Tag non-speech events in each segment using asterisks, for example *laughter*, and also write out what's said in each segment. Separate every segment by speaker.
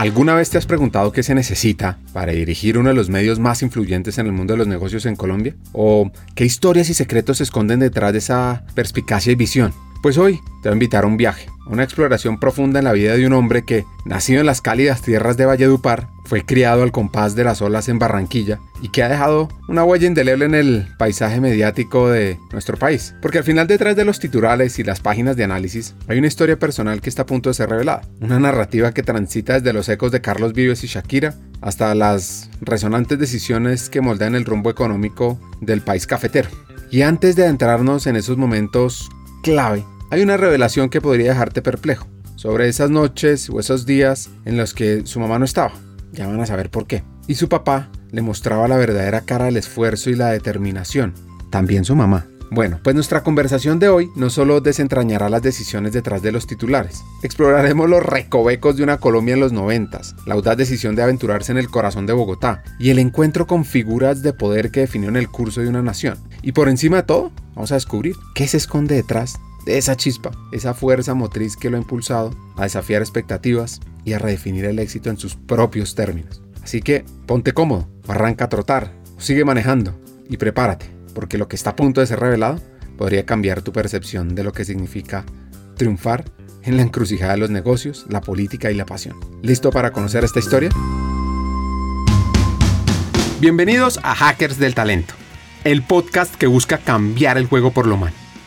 Speaker 1: ¿Alguna vez te has preguntado qué se necesita para dirigir uno de los medios más influyentes en el mundo de los negocios en Colombia? ¿O qué historias y secretos se esconden detrás de esa perspicacia y visión? Pues hoy te voy a invitar a un viaje, una exploración profunda en la vida de un hombre que, nacido en las cálidas tierras de Valledupar, fue criado al compás de las olas en Barranquilla y que ha dejado una huella indeleble en el paisaje mediático de nuestro país. Porque al final detrás de los titulares y las páginas de análisis hay una historia personal que está a punto de ser revelada. Una narrativa que transita desde los ecos de Carlos Vives y Shakira hasta las resonantes decisiones que moldean el rumbo económico del país cafetero. Y antes de adentrarnos en esos momentos clave, hay una revelación que podría dejarte perplejo sobre esas noches o esos días en los que su mamá no estaba. Ya van a saber por qué. Y su papá le mostraba la verdadera cara del esfuerzo y la determinación. También su mamá. Bueno, pues nuestra conversación de hoy no solo desentrañará las decisiones detrás de los titulares, exploraremos los recovecos de una Colombia en los noventas, la audaz decisión de aventurarse en el corazón de Bogotá y el encuentro con figuras de poder que definieron el curso de una nación. Y por encima de todo, vamos a descubrir qué se esconde detrás de esa chispa, esa fuerza motriz que lo ha impulsado a desafiar expectativas y a redefinir el éxito en sus propios términos. Así que ponte cómodo, arranca a trotar, sigue manejando y prepárate, porque lo que está a punto de ser revelado podría cambiar tu percepción de lo que significa triunfar en la encrucijada de los negocios, la política y la pasión. ¿Listo para conocer esta historia? Bienvenidos a Hackers del Talento, el podcast que busca cambiar el juego por lo humano.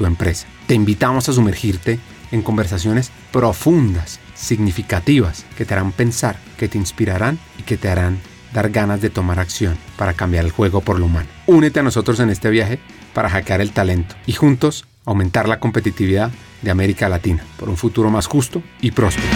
Speaker 1: tu empresa. Te invitamos a sumergirte en conversaciones profundas, significativas, que te harán pensar, que te inspirarán y que te harán dar ganas de tomar acción para cambiar el juego por lo humano. Únete a nosotros en este viaje para hackear el talento y juntos aumentar la competitividad de América Latina por un futuro más justo y próspero.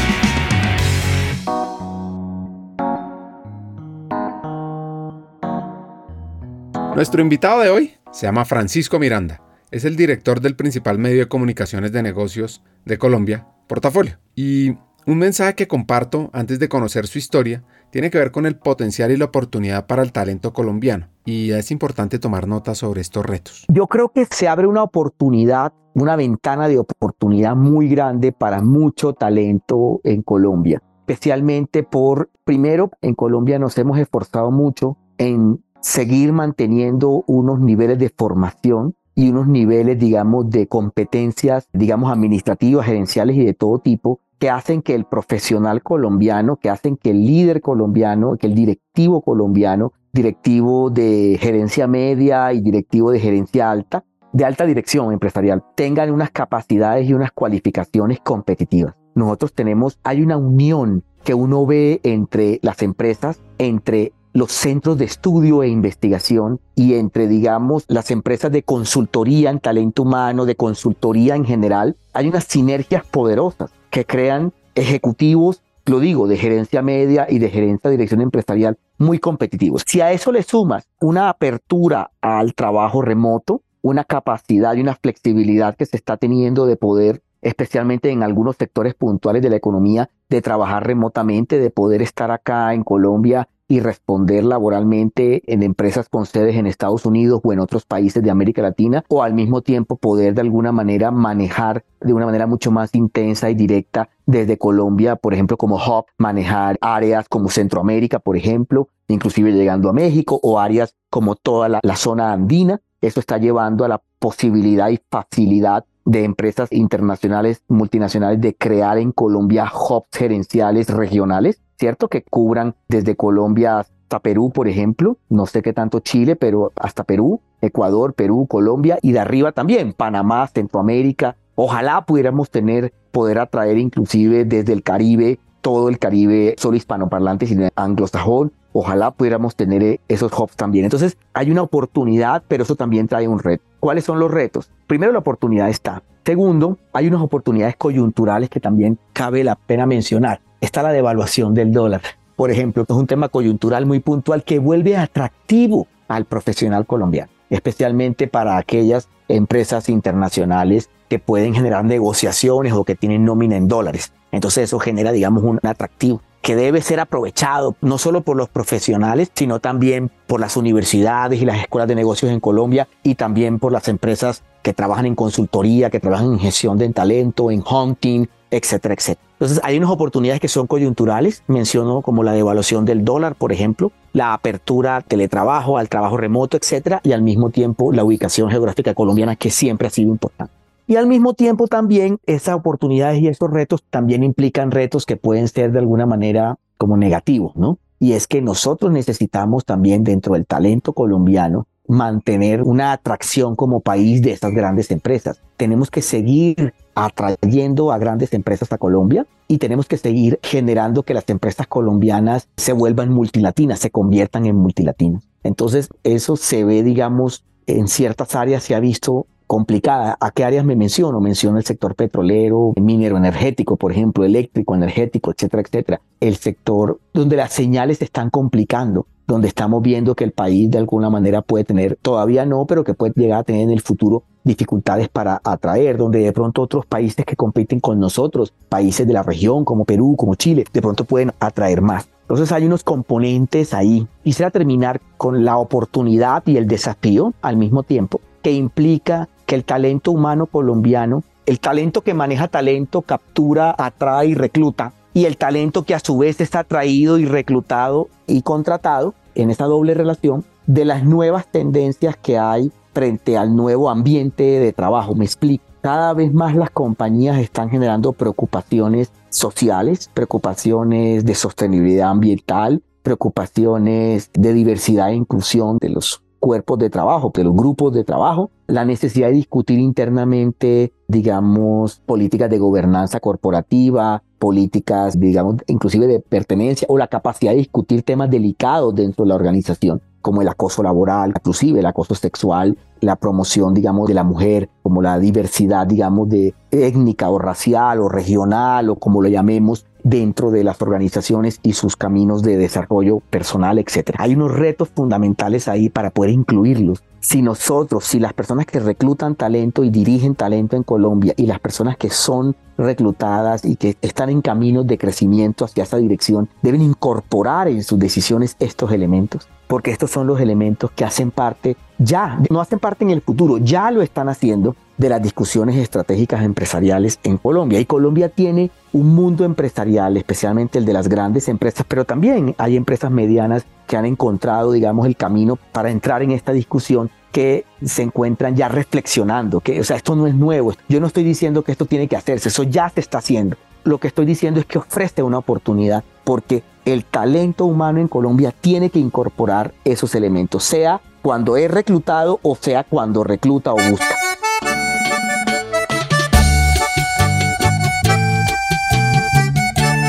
Speaker 1: Nuestro invitado de hoy se llama Francisco Miranda. Es el director del principal medio de comunicaciones de negocios de Colombia, Portafolio. Y un mensaje que comparto antes de conocer su historia tiene que ver con el potencial y la oportunidad para el talento colombiano. Y es importante tomar nota sobre estos retos.
Speaker 2: Yo creo que se abre una oportunidad, una ventana de oportunidad muy grande para mucho talento en Colombia. Especialmente por, primero, en Colombia nos hemos esforzado mucho en seguir manteniendo unos niveles de formación y unos niveles, digamos, de competencias, digamos, administrativas, gerenciales y de todo tipo, que hacen que el profesional colombiano, que hacen que el líder colombiano, que el directivo colombiano, directivo de gerencia media y directivo de gerencia alta, de alta dirección empresarial, tengan unas capacidades y unas cualificaciones competitivas. Nosotros tenemos, hay una unión que uno ve entre las empresas, entre los centros de estudio e investigación y entre, digamos, las empresas de consultoría en talento humano, de consultoría en general, hay unas sinergias poderosas que crean ejecutivos, lo digo, de gerencia media y de gerencia de dirección empresarial muy competitivos. Si a eso le sumas una apertura al trabajo remoto, una capacidad y una flexibilidad que se está teniendo de poder especialmente en algunos sectores puntuales de la economía, de trabajar remotamente, de poder estar acá en Colombia y responder laboralmente en empresas con sedes en Estados Unidos o en otros países de América Latina o al mismo tiempo poder de alguna manera manejar de una manera mucho más intensa y directa desde Colombia, por ejemplo, como hub, manejar áreas como Centroamérica, por ejemplo, inclusive llegando a México o áreas como toda la, la zona andina. Eso está llevando a la posibilidad y facilidad de empresas internacionales, multinacionales, de crear en Colombia hubs gerenciales regionales ¿cierto? Que cubran desde Colombia hasta Perú, por ejemplo, no sé qué tanto Chile, pero hasta Perú, Ecuador, Perú, Colombia y de arriba también, Panamá, Centroamérica. Ojalá pudiéramos tener, poder atraer inclusive desde el Caribe, todo el Caribe, solo hispanoparlantes y anglosajón. Ojalá pudiéramos tener eh, esos hubs también. Entonces, hay una oportunidad, pero eso también trae un reto. ¿Cuáles son los retos? Primero, la oportunidad está. Segundo, hay unas oportunidades coyunturales que también cabe la pena mencionar está la devaluación del dólar. Por ejemplo, es un tema coyuntural muy puntual que vuelve atractivo al profesional colombiano, especialmente para aquellas empresas internacionales que pueden generar negociaciones o que tienen nómina en dólares. Entonces eso genera, digamos, un atractivo que debe ser aprovechado no solo por los profesionales, sino también por las universidades y las escuelas de negocios en Colombia y también por las empresas que trabajan en consultoría, que trabajan en gestión de talento, en hunting, etcétera, etcétera. Entonces hay unas oportunidades que son coyunturales, menciono como la devaluación del dólar, por ejemplo, la apertura al teletrabajo, al trabajo remoto, etcétera, y al mismo tiempo la ubicación geográfica colombiana que siempre ha sido importante. Y al mismo tiempo también esas oportunidades y estos retos también implican retos que pueden ser de alguna manera como negativos, ¿no? Y es que nosotros necesitamos también dentro del talento colombiano mantener una atracción como país de estas grandes empresas. Tenemos que seguir atrayendo a grandes empresas a Colombia y tenemos que seguir generando que las empresas colombianas se vuelvan multilatinas, se conviertan en multilatinas. Entonces, eso se ve, digamos, en ciertas áreas se ha visto complicada. ¿A qué áreas me menciono? Menciono el sector petrolero, minero energético, por ejemplo, eléctrico, energético, etcétera, etcétera. El sector donde las señales se están complicando, donde estamos viendo que el país de alguna manera puede tener, todavía no, pero que puede llegar a tener en el futuro dificultades para atraer, donde de pronto otros países que compiten con nosotros, países de la región como Perú, como Chile, de pronto pueden atraer más. Entonces hay unos componentes ahí. Quisiera terminar con la oportunidad y el desafío al mismo tiempo que implica que el talento humano colombiano, el talento que maneja talento, captura, atrae y recluta, y el talento que a su vez está atraído y reclutado y contratado en esa doble relación de las nuevas tendencias que hay frente al nuevo ambiente de trabajo. Me explico. Cada vez más las compañías están generando preocupaciones sociales, preocupaciones de sostenibilidad ambiental, preocupaciones de diversidad e inclusión de los cuerpos de trabajo, de los grupos de trabajo, la necesidad de discutir internamente, digamos, políticas de gobernanza corporativa, políticas, digamos, inclusive de pertenencia o la capacidad de discutir temas delicados dentro de la organización como el acoso laboral, inclusive el acoso sexual, la promoción, digamos, de la mujer, como la diversidad, digamos, de étnica o racial o regional o como lo llamemos, dentro de las organizaciones y sus caminos de desarrollo personal, etc. Hay unos retos fundamentales ahí para poder incluirlos. Si nosotros, si las personas que reclutan talento y dirigen talento en Colombia y las personas que son reclutadas y que están en caminos de crecimiento hacia esa dirección, deben incorporar en sus decisiones estos elementos, porque estos son los elementos que hacen parte ya, no hacen parte en el futuro, ya lo están haciendo de las discusiones estratégicas empresariales en Colombia. Y Colombia tiene un mundo empresarial, especialmente el de las grandes empresas, pero también hay empresas medianas que han encontrado, digamos, el camino para entrar en esta discusión que se encuentran ya reflexionando, que, o sea, esto no es nuevo. Yo no estoy diciendo que esto tiene que hacerse, eso ya se está haciendo. Lo que estoy diciendo es que ofrece una oportunidad porque el talento humano en Colombia tiene que incorporar esos elementos, sea cuando es reclutado o sea cuando recluta o busca.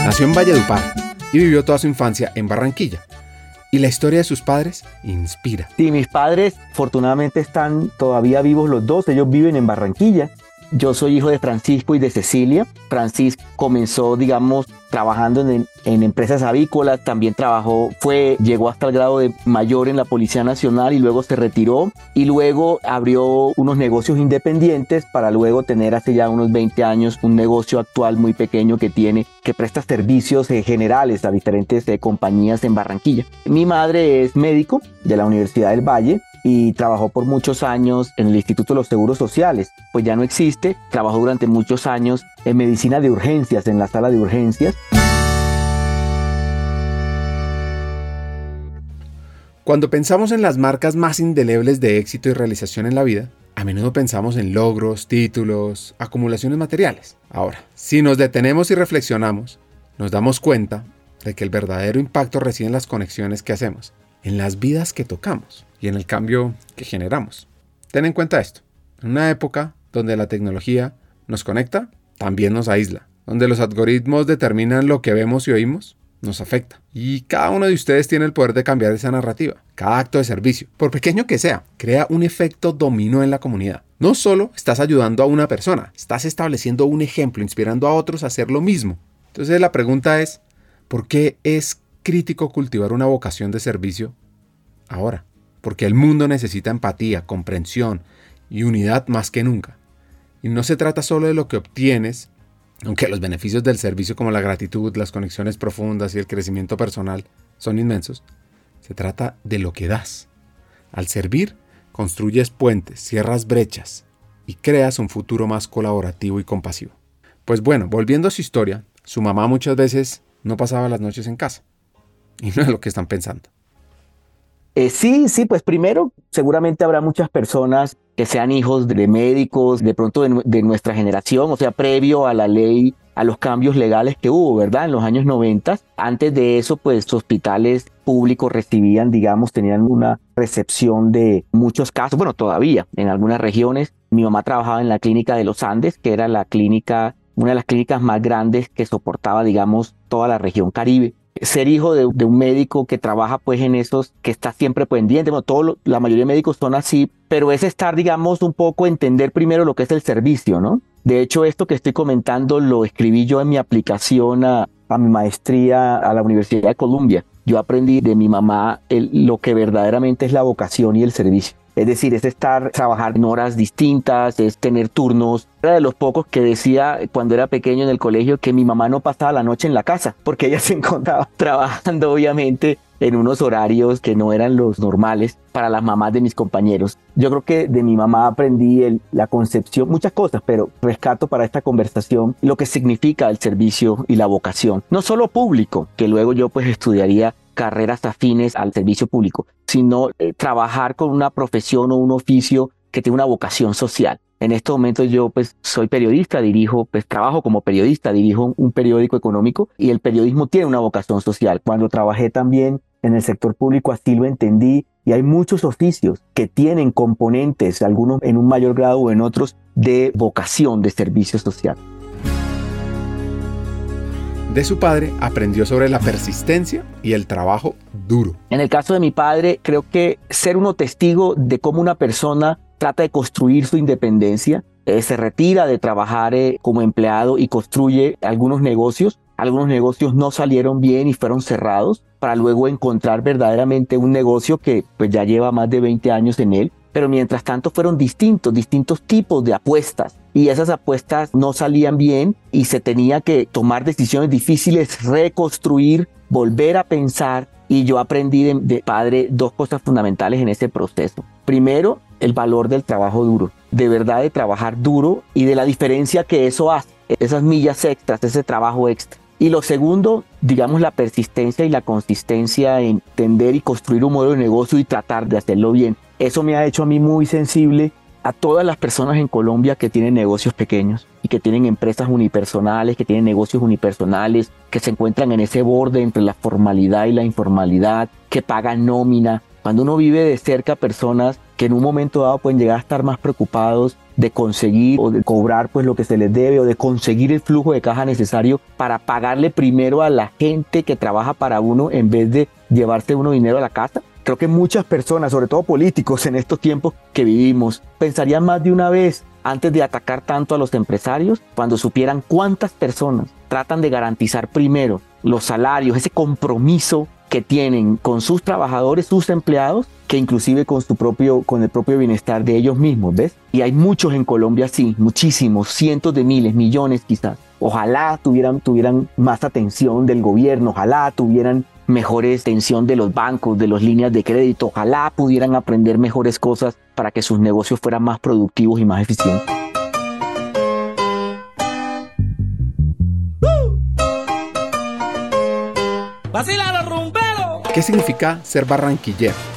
Speaker 1: Nació en Valledupar y vivió toda su infancia en Barranquilla. Y la historia de sus padres inspira.
Speaker 2: Sí, mis padres afortunadamente están todavía vivos los dos. Ellos viven en Barranquilla. Yo soy hijo de Francisco y de Cecilia. Francisco comenzó, digamos, trabajando en, empresas avícolas, también trabajó, fue, llegó hasta el grado de mayor en la Policía Nacional y luego se retiró y luego abrió unos negocios independientes para luego tener hace ya unos 20 años un negocio actual muy pequeño que tiene, que presta servicios eh, generales a diferentes eh, compañías en Barranquilla. Mi madre es médico de la Universidad del Valle, y trabajó por muchos años en el Instituto de los Seguros Sociales, pues ya no existe, trabajó durante muchos años en medicina de urgencias, en la sala de urgencias.
Speaker 1: Cuando pensamos en las marcas más indelebles de éxito y realización en la vida, a menudo pensamos en logros, títulos, acumulaciones materiales. Ahora, si nos detenemos y reflexionamos, nos damos cuenta de que el verdadero impacto reside en las conexiones que hacemos, en las vidas que tocamos y en el cambio que generamos. Ten en cuenta esto. En una época donde la tecnología nos conecta, también nos aísla. Donde los algoritmos determinan lo que vemos y oímos, nos afecta. Y cada uno de ustedes tiene el poder de cambiar esa narrativa. Cada acto de servicio, por pequeño que sea, crea un efecto dominó en la comunidad. No solo estás ayudando a una persona, estás estableciendo un ejemplo, inspirando a otros a hacer lo mismo. Entonces la pregunta es, ¿Por qué es crítico cultivar una vocación de servicio ahora? Porque el mundo necesita empatía, comprensión y unidad más que nunca. Y no se trata solo de lo que obtienes, aunque los beneficios del servicio como la gratitud, las conexiones profundas y el crecimiento personal son inmensos, se trata de lo que das. Al servir, construyes puentes, cierras brechas y creas un futuro más colaborativo y compasivo. Pues bueno, volviendo a su historia, su mamá muchas veces no pasaba las noches en casa. Y no es lo que están pensando.
Speaker 2: Eh, sí, sí, pues primero seguramente habrá muchas personas que sean hijos de médicos, de pronto de, nuestra generación, o sea, previo a la ley, a los cambios legales que hubo, ¿verdad? En los años 90. Antes de eso, pues hospitales públicos recibían, digamos, tenían una recepción de muchos casos, bueno, todavía en algunas regiones. Mi mamá trabajaba en la clínica de los Andes, que era la clínica, una de las clínicas más grandes que soportaba, digamos, toda la región Caribe ser hijo de, un médico que trabaja pues en esos, que está siempre pendiente, bueno, todo la mayoría de médicos son así, pero es estar, digamos, un poco entender primero lo que es el servicio, ¿no? De hecho, esto que estoy comentando lo escribí yo en mi aplicación a, mi maestría a la Universidad de Columbia. Yo aprendí de mi mamá lo que verdaderamente es la vocación y el servicio. Es decir, es estar, trabajar en horas distintas, es tener turnos. Era de los pocos que decía cuando era pequeño en el colegio que mi mamá no pasaba la noche en la casa, porque ella *laughs* se encontraba trabajando obviamente en unos horarios que no eran los normales para las mamás de mis compañeros. Yo creo que de mi mamá aprendí la concepción, muchas cosas, pero rescato para esta conversación lo que significa el servicio y la vocación. No solo público, que luego yo pues estudiaría carreras afines al servicio público, sino eh, trabajar con una profesión o un oficio que tiene una vocación social. En estos momentos yo pues soy periodista, dirijo, pues trabajo como periodista, dirijo un periódico económico y el periodismo tiene una vocación social. Cuando trabajé también en el sector público así lo entendí y hay muchos oficios que tienen componentes, algunos en un mayor grado o en otros, de vocación de servicio social.
Speaker 1: De su padre aprendió sobre la persistencia y el trabajo duro.
Speaker 2: En el caso de mi padre, creo que ser uno testigo de cómo una persona trata de construir su independencia, eh, se retira de trabajar eh, como empleado y construye algunos negocios. Algunos negocios no salieron bien y fueron cerrados para luego encontrar verdaderamente un negocio que pues ya lleva más de 20 años en él pero mientras tanto fueron distintos, distintos tipos de apuestas y esas apuestas no salían bien y se tenía que tomar decisiones difíciles, reconstruir, volver a pensar y yo aprendí de, padre dos cosas fundamentales en ese proceso. Primero, el valor del trabajo duro, de verdad de trabajar duro y de la diferencia que eso hace, esas millas extras, ese trabajo extra. Y lo segundo, digamos, la persistencia y la consistencia en entender y construir un modelo de negocio y tratar de hacerlo bien. Eso me ha hecho a mí muy sensible a todas las personas en Colombia que tienen negocios pequeños y que tienen empresas unipersonales, que tienen negocios unipersonales, que se encuentran en ese borde entre la formalidad y la informalidad, que pagan nómina. Cuando uno vive de cerca personas que en un momento dado pueden llegar a estar más preocupados de conseguir o de cobrar pues lo que se les debe o de conseguir el flujo de caja necesario para pagarle primero a la gente que trabaja para uno en vez de llevarse uno dinero a la casa. Creo que muchas personas, sobre todo políticos en estos tiempos que vivimos, pensarían más de una vez antes de atacar tanto a los empresarios cuando supieran cuántas personas tratan de garantizar primero los salarios, ese compromiso que tienen con sus trabajadores, sus empleados, que inclusive con su propio, con el propio bienestar de ellos mismos, ¿ves? Y hay muchos en Colombia, sí, muchísimos, cientos de miles, millones quizás. Ojalá tuvieran, tuvieran más atención del gobierno, ojalá tuvieran mejores extensión de los bancos, de las líneas de crédito. Ojalá pudieran aprender mejores cosas para que sus negocios fueran más productivos y más eficientes.
Speaker 1: ¿Qué significa ser barranquillero?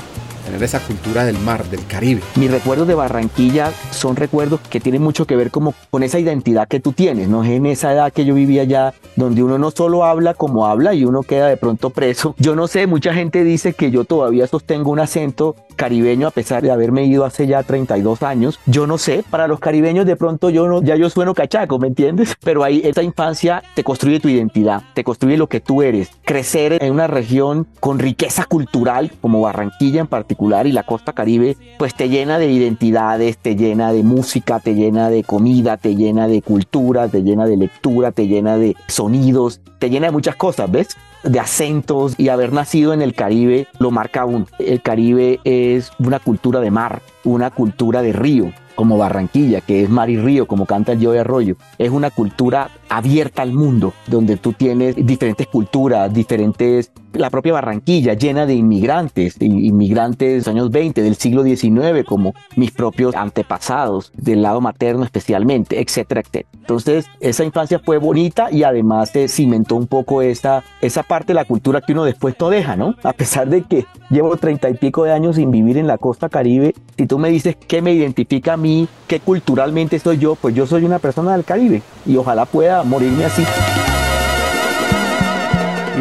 Speaker 1: Tener esa cultura del mar, del Caribe.
Speaker 2: Mis recuerdos de Barranquilla son recuerdos que tienen mucho que ver como con esa identidad que tú tienes, ¿no? En esa edad que yo vivía allá, donde uno no solo habla como habla y uno queda de pronto preso. Yo no sé, mucha gente dice que yo todavía sostengo un acento caribeño a pesar de haberme ido hace ya 32 años. Yo no sé, para los caribeños de pronto yo no, ya yo sueno cachaco, ¿me entiendes? *laughs* Pero ahí esta infancia te construye tu identidad, te construye lo que tú eres. Crecer en una región con riqueza cultural como Barranquilla en particular y la costa caribe, pues te llena de identidades, te llena de música, te llena de comida, te llena de cultura, te llena de lectura, te llena de sonidos, te llena de muchas cosas, ¿ves? De acentos y haber nacido en el Caribe lo marca uno. El Caribe es una cultura de mar, una cultura de río, como Barranquilla, que es mar y río, como canta el de Arroyo. Es una cultura abierta al mundo, donde tú tienes diferentes culturas, diferentes... La propia Barranquilla llena de inmigrantes, inmigrantes de los años 20, del siglo XIX, como mis propios antepasados, del lado materno especialmente, etcétera, etcétera. Entonces, esa infancia fue bonita y además se cimentó un poco esa, esa parte de la cultura que uno después no deja, ¿no? A pesar de que llevo treinta y pico de años sin vivir en la costa caribe, si tú me dices qué me identifica a mí, qué culturalmente soy yo, pues yo soy una persona del Caribe y ojalá pueda morirme así.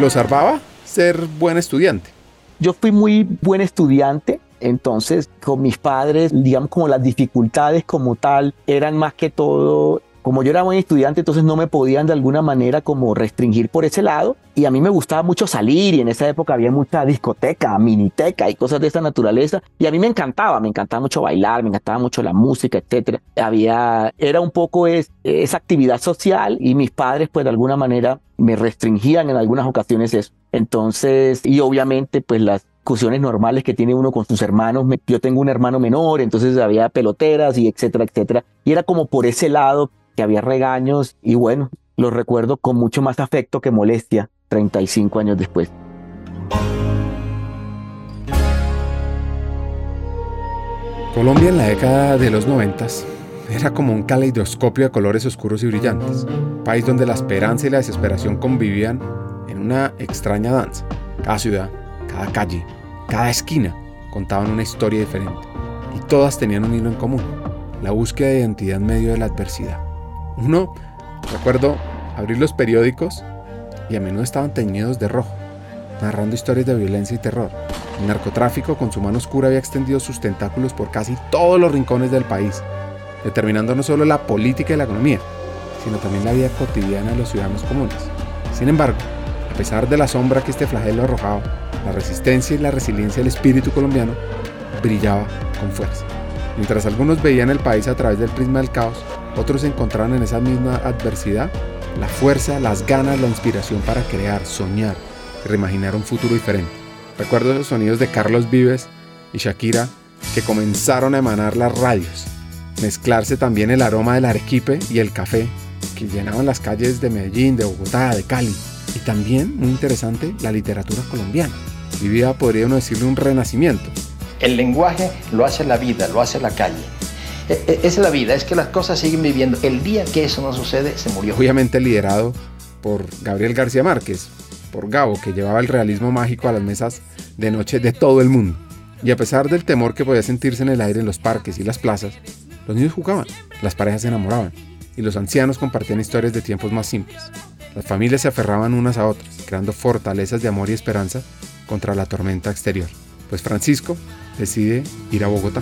Speaker 1: ¿Lo salvaba ser buen estudiante?
Speaker 2: Yo fui muy buen estudiante, entonces con mis padres, digamos como las dificultades como tal, eran más que todo como yo era buen estudiante, entonces no me podían de alguna manera como restringir por ese lado. Y a mí me gustaba mucho salir y en esa época había mucha discoteca, miniteca y cosas de esa naturaleza. Y a mí me encantaba, me encantaba mucho bailar, me encantaba mucho la música, etc. Había, era un poco es, esa actividad social y mis padres pues de alguna manera me restringían en algunas ocasiones eso. Entonces, y obviamente pues las discusiones normales que tiene uno con sus hermanos. Yo tengo un hermano menor, entonces había peloteras y etcétera, etcétera. Y era como por ese lado que había regaños y bueno, lo recuerdo con mucho más afecto que molestia 35 años después.
Speaker 1: Colombia en la década de los 90 era como un caleidoscopio de colores oscuros y brillantes, país donde la esperanza y la desesperación convivían en una extraña danza. Cada ciudad, cada calle, cada esquina contaban una historia diferente y todas tenían un hilo en común, la búsqueda de identidad en medio de la adversidad. Uno, recuerdo abrir los periódicos y a menudo estaban teñidos de rojo, narrando historias de violencia y terror. El narcotráfico con su mano oscura había extendido sus tentáculos por casi todos los rincones del país, determinando no solo la política y la economía, sino también la vida cotidiana de los ciudadanos comunes. Sin embargo, a pesar de la sombra que este flagelo arrojaba, la resistencia y la resiliencia del espíritu colombiano brillaba con fuerza. Mientras algunos veían el país a través del prisma del caos, otros encontraron en esa misma adversidad la fuerza, las ganas, la inspiración para crear, soñar reimaginar un futuro diferente. Recuerdo los sonidos de Carlos Vives y Shakira que comenzaron a emanar las radios, mezclarse también el aroma del arequipe y el café que llenaban las calles de Medellín, de Bogotá, de Cali. Y también, muy interesante, la literatura colombiana. Vivía, podría uno decirle, un renacimiento.
Speaker 3: El lenguaje lo hace la vida, lo hace la calle. E, e, es la vida, es que las cosas siguen viviendo. El día que eso no sucede, se murió.
Speaker 1: Obviamente liderado por Gabriel García Márquez, por Gabo, que llevaba el realismo mágico a las mesas de noche de todo el mundo. Y a pesar del temor que podía sentirse en el aire en los parques y las plazas, los niños jugaban, las parejas se enamoraban y los ancianos compartían historias de tiempos más simples. Las familias se aferraban unas a otras, creando fortalezas de amor y esperanza contra la tormenta exterior. Pues Francisco decide ir a Bogotá.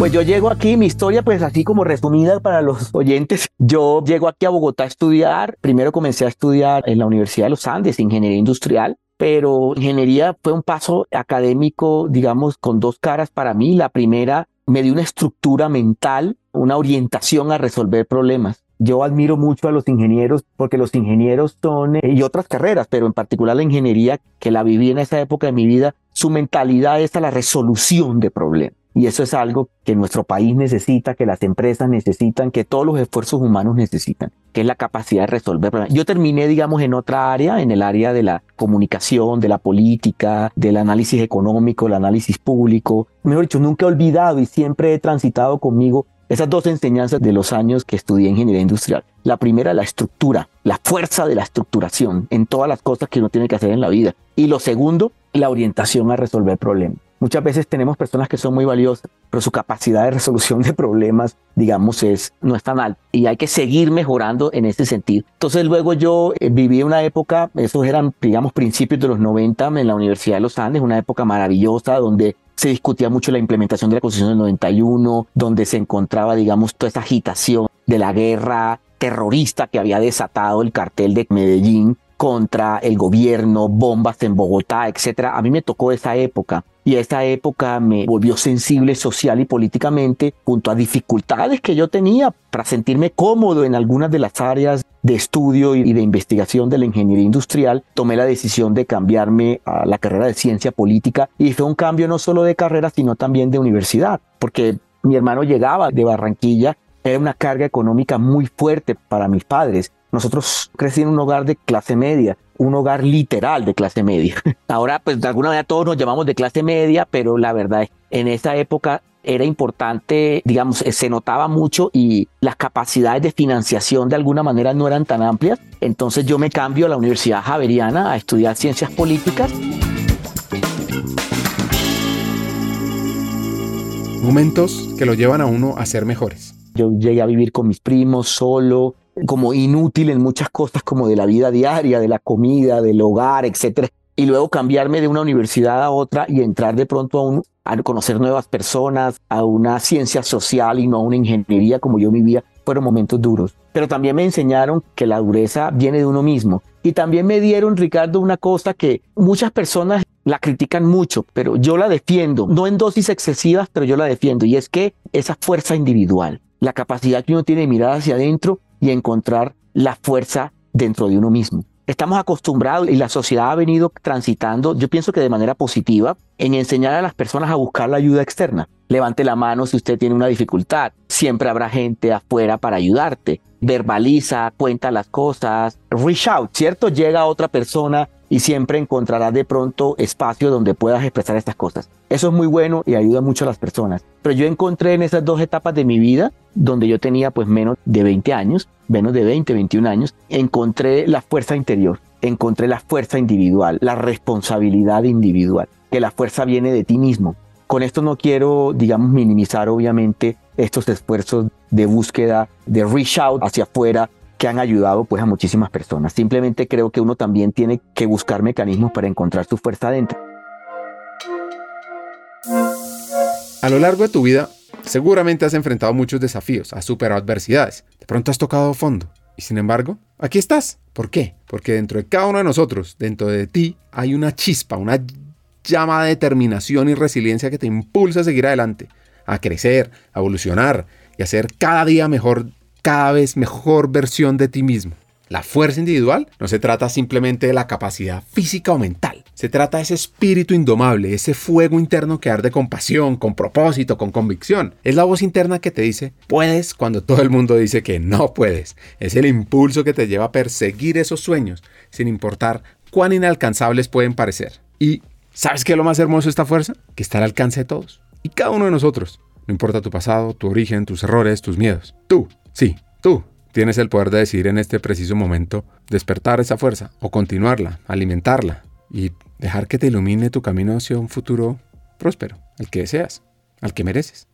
Speaker 2: Pues yo llego aquí, mi historia pues así como resumida para los oyentes, yo llego aquí a Bogotá a estudiar, primero comencé a estudiar en la Universidad de los Andes, ingeniería industrial, pero ingeniería fue un paso académico, digamos, con dos caras para mí. La primera me dio una estructura mental, una orientación a resolver problemas. Yo admiro mucho a los ingenieros porque los ingenieros son, eh, y otras carreras, pero en particular la ingeniería que la viví en esa época de mi vida, su mentalidad es a la resolución de problemas. Y eso es algo que nuestro país necesita, que las empresas necesitan, que todos los esfuerzos humanos necesitan, que es la capacidad de resolver problemas. Yo terminé, digamos, en otra área, en el área de la comunicación, de la política, del análisis económico, el análisis público. Mejor dicho, nunca he olvidado y siempre he transitado conmigo esas dos enseñanzas de los años que estudié ingeniería industrial. La primera, la estructura, la fuerza de la estructuración en todas las cosas que uno tiene que hacer en la vida. Y lo segundo, la orientación a resolver problemas. Muchas veces tenemos personas que son muy valiosas, pero su capacidad de resolución de problemas, digamos, es, no es tan alta. Y hay que seguir mejorando en ese sentido. Entonces luego yo eh, viví una época, esos eran, digamos, principios de los 90 en la Universidad de los Andes, una época maravillosa donde se discutía mucho la implementación de la Constitución del 91, donde se encontraba, digamos, toda esa agitación de la guerra terrorista que había desatado el cartel de Medellín contra el gobierno, bombas en Bogotá, etcétera. A mí me tocó esa época y esa época me volvió sensible social y políticamente junto a dificultades que yo tenía para sentirme cómodo en algunas de las áreas de estudio y de investigación de la ingeniería industrial, tomé la decisión de cambiarme a la carrera de ciencia política y fue un cambio no solo de carrera, sino también de universidad, porque mi hermano llegaba de Barranquilla, era una carga económica muy fuerte para mis padres. Nosotros crecí en un hogar de clase media, un hogar literal de clase media. *laughs* Ahora, pues de alguna manera todos nos llamamos de clase media, pero la verdad es en esa época era importante, digamos, se notaba mucho y las capacidades de financiación de alguna manera no eran tan amplias. Entonces yo me cambio a la Universidad Javeriana a estudiar ciencias políticas.
Speaker 1: Momentos que lo llevan a uno a ser mejores.
Speaker 2: Yo llegué a vivir con mis primos solo, como inútil en muchas cosas como de la vida diaria, de la comida, del hogar, etcétera y luego cambiarme de una universidad a otra y entrar de pronto a, un, a conocer nuevas personas, a una ciencia social y no a una ingeniería como yo vivía, fueron momentos duros. Pero también me enseñaron que la dureza viene de uno mismo. Y también me dieron, Ricardo, una cosa que muchas personas la critican mucho, pero yo la defiendo, no en dosis excesivas, pero yo la defiendo, y es que esa fuerza individual, la capacidad que uno tiene de mirar hacia adentro y encontrar la fuerza dentro de uno mismo estamos acostumbrados y la sociedad ha venido transitando, yo pienso que de manera positiva, en enseñar a las personas a buscar la ayuda externa. Levante la mano si usted tiene una dificultad. Siempre habrá gente afuera para ayudarte. Verbaliza, cuenta las cosas. Reach out, ¿cierto? Llega otra persona y siempre encontrarás de pronto espacio donde puedas expresar estas cosas. Eso es muy bueno y ayuda mucho a las personas. Pero yo encontré en esas dos etapas de mi vida, donde yo tenía pues menos de 20 años, menos de 20, 21 años, encontré la fuerza interior, encontré la fuerza individual, la responsabilidad individual, que la fuerza viene de ti mismo. Con esto no quiero, digamos, minimizar obviamente estos esfuerzos de búsqueda, de reach out hacia afuera, que han ayudado pues a muchísimas personas. Simplemente creo que uno también tiene que buscar mecanismos para encontrar su fuerza adentro.
Speaker 1: A lo largo de tu vida, seguramente has enfrentado muchos desafíos, has superado adversidades, de pronto has tocado fondo. Y sin embargo, aquí estás. ¿Por qué? Porque dentro de cada uno de nosotros, dentro de ti, hay una chispa, una llama de determinación y resiliencia que te impulsa a seguir adelante, a crecer, a evolucionar y a ser cada día mejor cada vez mejor versión de ti mismo. La fuerza individual no se trata simplemente de la capacidad física o mental. Se trata de ese espíritu indomable, ese fuego interno que arde con pasión, con propósito, con convicción. Es la voz interna que te dice, puedes cuando todo el mundo dice que no puedes. Es el impulso que te lleva a perseguir esos sueños, sin importar cuán inalcanzables pueden parecer. Y, ¿sabes qué es lo más hermoso de esta fuerza? Que está al alcance de todos. Y cada uno de nosotros. No importa tu pasado, tu origen, tus errores, tus miedos. Tú Sí, tú tienes el poder de decidir en este preciso momento despertar esa fuerza o continuarla, alimentarla y dejar que te ilumine tu camino hacia un futuro próspero, el que deseas, al que mereces.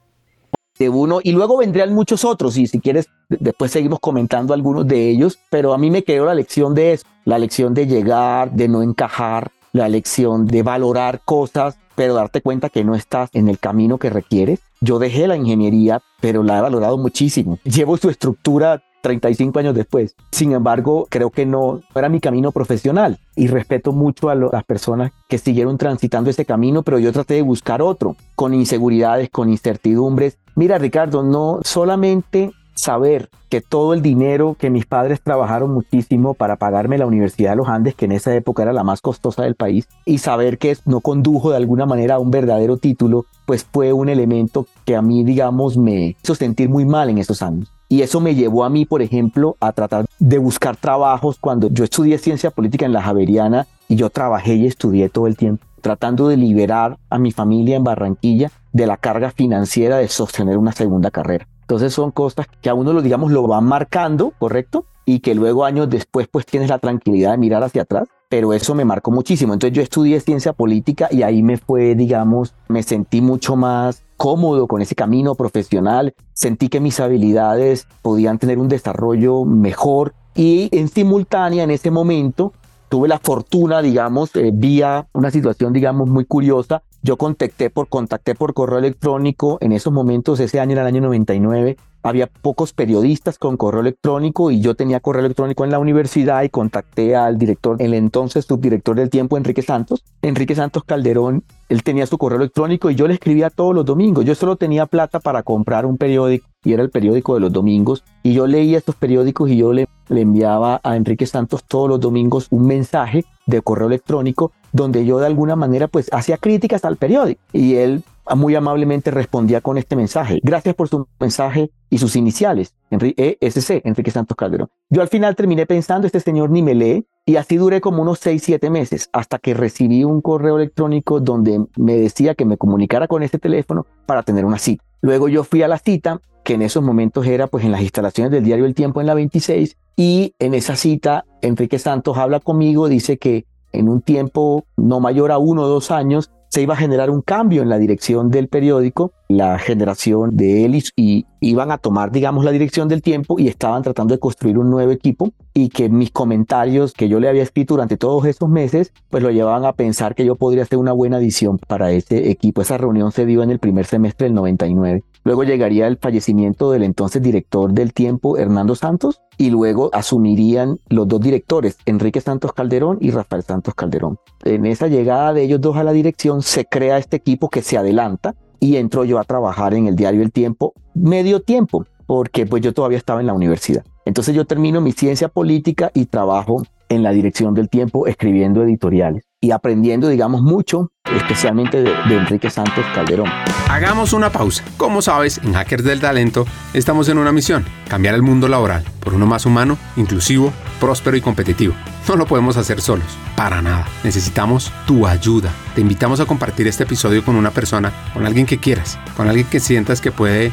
Speaker 2: De uno, y luego vendrían muchos otros, y si quieres, después seguimos comentando algunos de ellos, pero a mí me quedó la lección de eso, la lección de llegar, de no encajar, la lección de valorar cosas, pero darte cuenta que no estás en el camino que requieres. Yo dejé la ingeniería, pero la he valorado muchísimo. Llevo su estructura 35 años después. Sin embargo, creo que no era mi camino profesional y respeto mucho a las personas que siguieron transitando ese camino, pero yo traté de buscar otro, con inseguridades, con incertidumbres. Mira, Ricardo, no solamente saber que todo el dinero que mis padres trabajaron muchísimo para pagarme la Universidad de los Andes, que en esa época era la más costosa del país, y saber que no condujo de alguna manera a un verdadero título, pues fue un elemento que a mí, digamos, me hizo sentir muy mal en esos años. Y eso me llevó a mí, por ejemplo, a tratar de buscar trabajos cuando yo estudié ciencia política en la Javeriana y yo trabajé y estudié todo el tiempo, tratando de liberar a mi familia en Barranquilla de la carga financiera de sostener una segunda carrera. Entonces son cosas que a uno lo digamos lo van marcando, ¿correcto? Y que luego años después pues tienes la tranquilidad de mirar hacia atrás, pero eso me marcó muchísimo. Entonces yo estudié ciencia política y ahí me fue, digamos, me sentí mucho más cómodo con ese camino profesional, sentí que mis habilidades podían tener un desarrollo mejor y en simultánea en ese momento tuve la fortuna, digamos, eh, vía una situación, digamos, muy curiosa yo contacté por, contacté por correo electrónico en esos momentos, ese año era el año 99, había pocos periodistas con correo electrónico y yo tenía correo electrónico en la universidad y contacté al director, el entonces subdirector del tiempo, Enrique Santos. Enrique Santos Calderón, él tenía su correo electrónico y yo le escribía todos los domingos. Yo solo tenía plata para comprar un periódico y era el periódico de los domingos. Y yo leía estos periódicos y yo le, enviaba a Enrique Santos todos los domingos un mensaje de correo electrónico donde yo de alguna manera pues hacía críticas al periódico y él muy amablemente respondía con este mensaje. Gracias por su mensaje y sus iniciales, ESC, Enrique Santos Calderón. Yo al final terminé pensando, este señor ni me lee, y así duré como unos 6, 7 meses, hasta que recibí un correo electrónico donde me decía que me comunicara con este teléfono para tener una cita. Luego yo fui a la cita, que en esos momentos era pues en las instalaciones del diario El Tiempo en la 26, y en esa cita Enrique Santos habla conmigo, dice que en un tiempo no mayor a uno o dos años se iba a generar un cambio en la dirección del periódico, la generación de él y, iban a tomar, digamos, la dirección del tiempo y estaban tratando de construir un nuevo equipo y que mis comentarios que yo le había escrito durante todos esos meses, pues lo llevaban a pensar que yo podría ser una buena adición para ese equipo. Esa reunión se dio en el primer semestre del 99. Luego llegaría el fallecimiento del entonces director del tiempo, Hernando Santos, y luego asumirían los dos directores, Enrique Santos Calderón y Rafael Santos Calderón. En esa llegada de ellos dos a la dirección se crea este equipo que se adelanta y entro yo a trabajar en el diario El Tiempo medio tiempo, porque pues yo todavía estaba en la universidad. Entonces yo termino mi ciencia política y trabajo en la dirección del tiempo escribiendo editoriales y aprendiendo, digamos, mucho, especialmente de, Enrique Santos Calderón.
Speaker 1: Hagamos una pausa. Como sabes, en Hackers del Talento estamos en una misión, cambiar el mundo laboral por uno más humano, inclusivo, próspero y competitivo. No lo podemos hacer solos, para nada. Necesitamos tu ayuda. Te invitamos a compartir este episodio con una persona, con alguien que quieras, con alguien que sientas que puede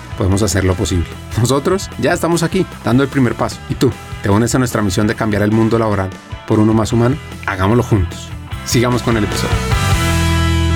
Speaker 1: podemos hacer lo posible. Nosotros ya estamos aquí, dando el primer paso. ¿Y tú? ¿Te unes a nuestra misión de cambiar el mundo laboral por uno más humano? Hagámoslo juntos. Sigamos con el episodio.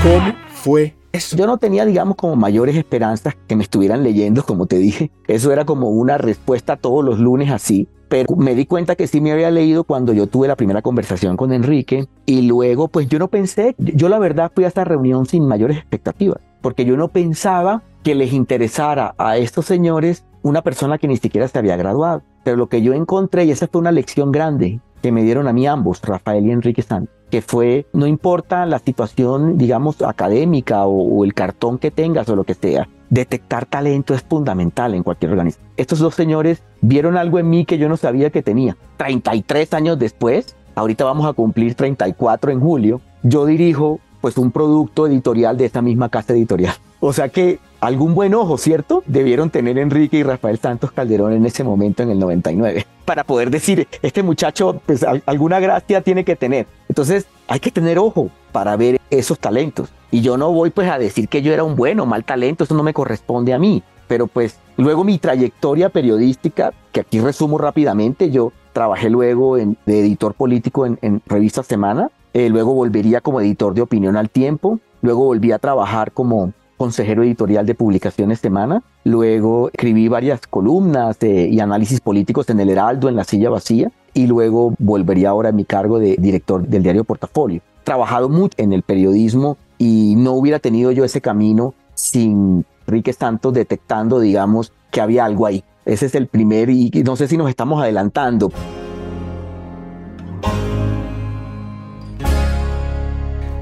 Speaker 2: ¿Cómo fue eso? Yo no tenía, digamos, como mayores esperanzas que me estuvieran leyendo, como te dije. Eso era como una respuesta todos los lunes así. Pero me di cuenta que sí me había leído cuando yo tuve la primera conversación con Enrique. Y luego, pues yo no pensé, yo la verdad fui a esta reunión sin mayores expectativas. Porque yo no pensaba que les interesara a estos señores una persona que ni siquiera se había graduado. Pero lo que yo encontré, y esa fue una lección grande que me dieron a mí ambos, Rafael y Enrique Santos, que fue, no importa la situación, digamos, académica o, el cartón que tengas o lo que sea, detectar talento es fundamental en cualquier organización. Estos dos señores vieron algo en mí que yo no sabía que tenía. 33 años después, ahorita vamos a cumplir 34 en julio, yo dirijo pues un producto editorial de esta misma casa editorial. O sea que algún buen ojo, ¿cierto? Debieron tener Enrique y Rafael Santos Calderón en ese momento, en el 99, para poder decir, este muchacho, pues alguna gracia tiene que tener. Entonces, hay que tener ojo para ver esos talentos. Y yo no voy pues a decir que yo era un bueno o mal talento, eso no me corresponde a mí. Pero pues luego mi trayectoria periodística, que aquí resumo rápidamente, yo trabajé luego en, de editor político en, en Revista Semana, eh, luego volvería como editor de opinión al tiempo, luego volví a trabajar como consejero editorial de Publicaciones Semana. Luego escribí varias columnas y análisis políticos en El Heraldo, en La Silla Vacía. Y luego volvería ahora a mi cargo de director del diario Portafolio. Trabajado mucho en el periodismo y no hubiera tenido yo ese camino sin Enrique Santos detectando, digamos, que había algo ahí. Ese es el primer y no sé si nos estamos adelantando.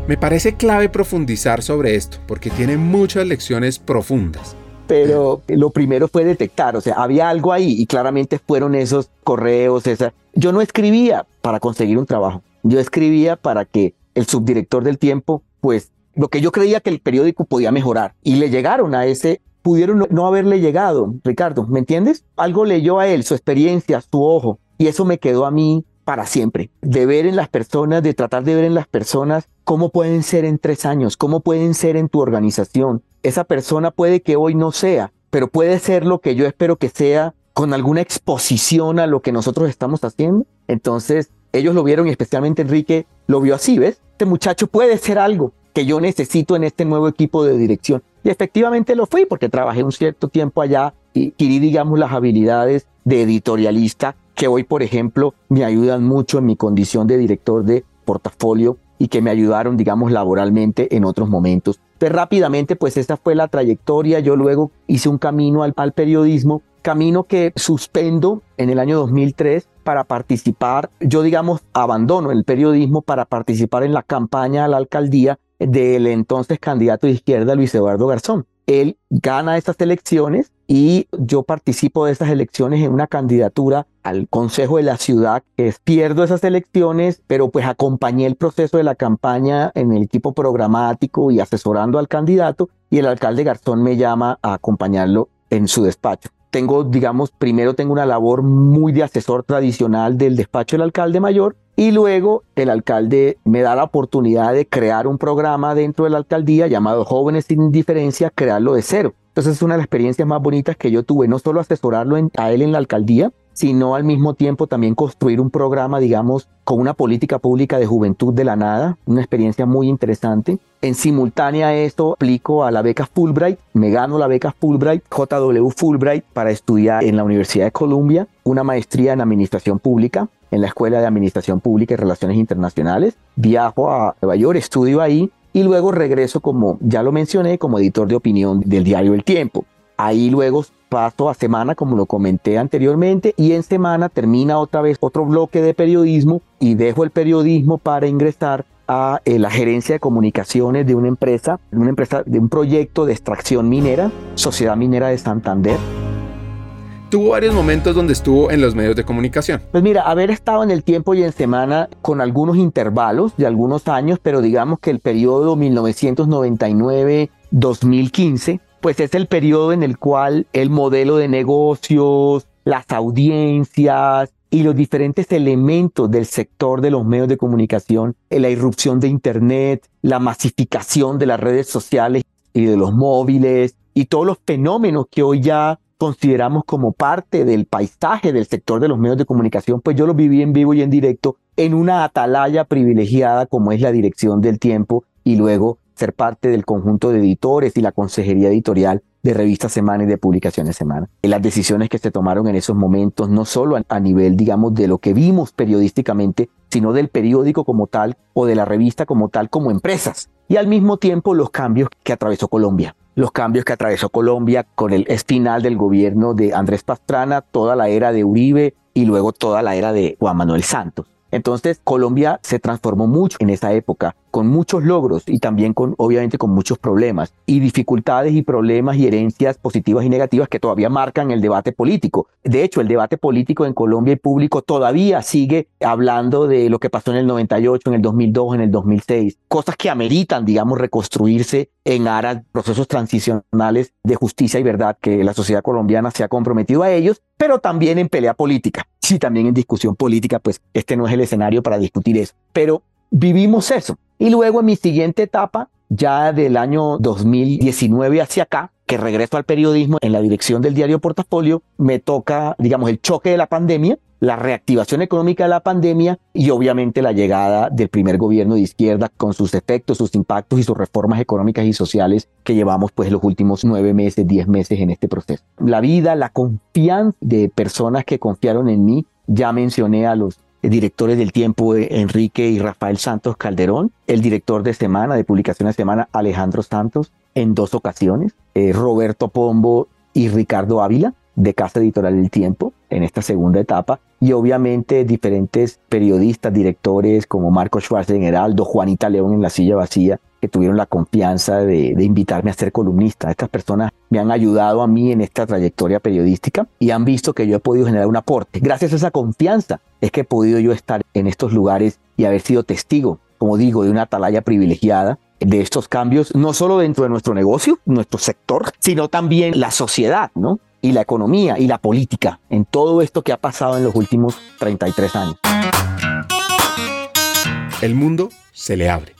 Speaker 1: Me parece clave profundizar sobre esto porque tiene muchas lecciones profundas.
Speaker 2: Pero lo primero fue detectar, o sea, había algo ahí y claramente fueron esos correos, esa... Yo no escribía para conseguir un trabajo, yo escribía para que el subdirector del tiempo, pues lo que yo creía que el periódico podía mejorar y le llegaron a ese, pudieron no haberle llegado, Ricardo, ¿me entiendes? Algo leyó a él, su experiencia, su ojo, y eso me quedó a mí para siempre, de ver en las personas, de tratar de ver en las personas cómo pueden ser en tres años, cómo pueden ser en tu organización. Esa persona puede que hoy no sea, pero puede ser lo que yo espero que sea con alguna exposición a lo que nosotros estamos haciendo. Entonces, ellos lo vieron y especialmente Enrique lo vio así, ¿ves? Este muchacho puede ser algo que yo necesito en este nuevo equipo de dirección. Y efectivamente lo fui porque trabajé un cierto tiempo allá adquirí, digamos, las habilidades de editorialista que hoy, por ejemplo, me ayudan mucho en mi condición de director de portafolio y que me ayudaron, digamos, laboralmente en otros momentos. Entonces, rápidamente, pues esta fue la trayectoria. Yo luego hice un camino al, al periodismo, camino que suspendo en el año 2003 para participar. Yo, digamos, abandono el periodismo para participar en la campaña a la alcaldía del entonces candidato de izquierda Luis Eduardo Garzón. Él gana estas elecciones y yo participo de estas elecciones en una candidatura al Consejo de la Ciudad, que pierdo esas elecciones, pero pues acompañé el proceso de la campaña en el equipo programático y asesorando al candidato y el alcalde Garzón me llama a acompañarlo en su despacho. Tengo, digamos, primero tengo una labor muy de asesor tradicional del despacho del alcalde mayor y luego el alcalde me da la oportunidad de crear un programa dentro de la alcaldía llamado Jóvenes sin Indiferencia, crearlo de cero. Entonces es una de las experiencias más bonitas que yo tuve, no solo asesorarlo a él en la alcaldía, sino al mismo tiempo también construir un programa, digamos, con una política pública de juventud de la nada, una experiencia muy interesante. En simultánea a esto aplico a la beca Fulbright, me gano la beca Fulbright, JW Fulbright, para estudiar en la Universidad de Columbia, una maestría en administración pública en la Escuela de Administración Pública y Relaciones Internacionales. Viajo a Nueva York, estudio ahí y luego regreso como, ya lo mencioné, como editor de opinión del diario El Tiempo. Ahí luego paso a semana, como lo comenté anteriormente, y en semana termina otra vez otro bloque de periodismo y dejo el periodismo para ingresar a eh, la gerencia de comunicaciones de una empresa, de una empresa, de un proyecto de extracción minera, Sociedad Minera de Santander
Speaker 1: tuvo varios momentos donde estuvo en los medios de comunicación.
Speaker 2: Pues mira, haber estado en el tiempo y en semana con algunos intervalos de algunos años, pero digamos que el periodo 1999-2015, pues es el periodo en el cual el modelo de negocios, las audiencias y los diferentes elementos del sector de los medios de comunicación, la irrupción de Internet, la masificación de las redes sociales y de los móviles y todos los fenómenos que hoy ya consideramos como parte del paisaje del sector de los medios de comunicación, pues yo lo viví en vivo y en directo en una atalaya privilegiada como es la dirección del tiempo y luego ser parte del conjunto de editores y la consejería editorial de Revista Semana y de Publicaciones Semana. Las decisiones que se tomaron en esos momentos, no solo a, nivel, digamos, de lo que vimos periodísticamente, sino del periódico como tal o de la revista como tal, como empresas. Y al mismo tiempo los cambios que atravesó Colombia los cambios que atravesó Colombia con el final del gobierno de Andrés Pastrana, toda la era de Uribe y luego toda la era de Juan Manuel Santos. Entonces Colombia se transformó mucho en esa época con muchos logros y también con, obviamente, con muchos problemas y dificultades y problemas y herencias positivas y negativas que todavía marcan el debate político. De hecho, el debate político en Colombia y público todavía sigue hablando de lo que pasó en el 98, en el 2002, en el 2006, cosas que ameritan, digamos, reconstruirse en aras procesos transicionales de justicia y verdad que la sociedad colombiana se ha comprometido a ellos, pero también en pelea política. Sí, también en discusión política, pues este no es el escenario para discutir eso. Pero vivimos eso. Y luego en mi siguiente etapa, ya del año 2019 hacia acá, que regreso al periodismo en la dirección del diario Portafolio, me toca, digamos, el choque de la pandemia, la reactivación económica de la pandemia y obviamente la llegada del primer gobierno de izquierda con sus efectos, sus impactos y sus reformas económicas y sociales que llevamos pues los últimos nueve meses, diez meses en este proceso. La vida, la confianza de personas que confiaron en mí, ya mencioné a los directores del tiempo eh, Enrique y Rafael Santos Calderón, el director de Semana, de Publicaciones de Semana, Alejandro Santos, en dos ocasiones, eh, Roberto Pombo y Ricardo Ávila, de Casa Editorial del Tiempo, en esta segunda etapa, y obviamente diferentes periodistas, directores como Marco Schwarzenegger, Aldo, Juanita León en La Silla Vacía, que tuvieron la confianza de, de, invitarme a ser columnista. Estas personas me han ayudado a mí en esta trayectoria periodística y han visto que yo he podido generar un aporte. Gracias a esa confianza es que he podido yo estar en estos lugares y haber sido testigo, como digo, de una atalaya privilegiada de estos cambios, no solo dentro de nuestro negocio, nuestro sector, sino también la sociedad, ¿no? Y la economía y la política, en todo esto que ha pasado en los últimos 33 años.
Speaker 1: El mundo se le abre.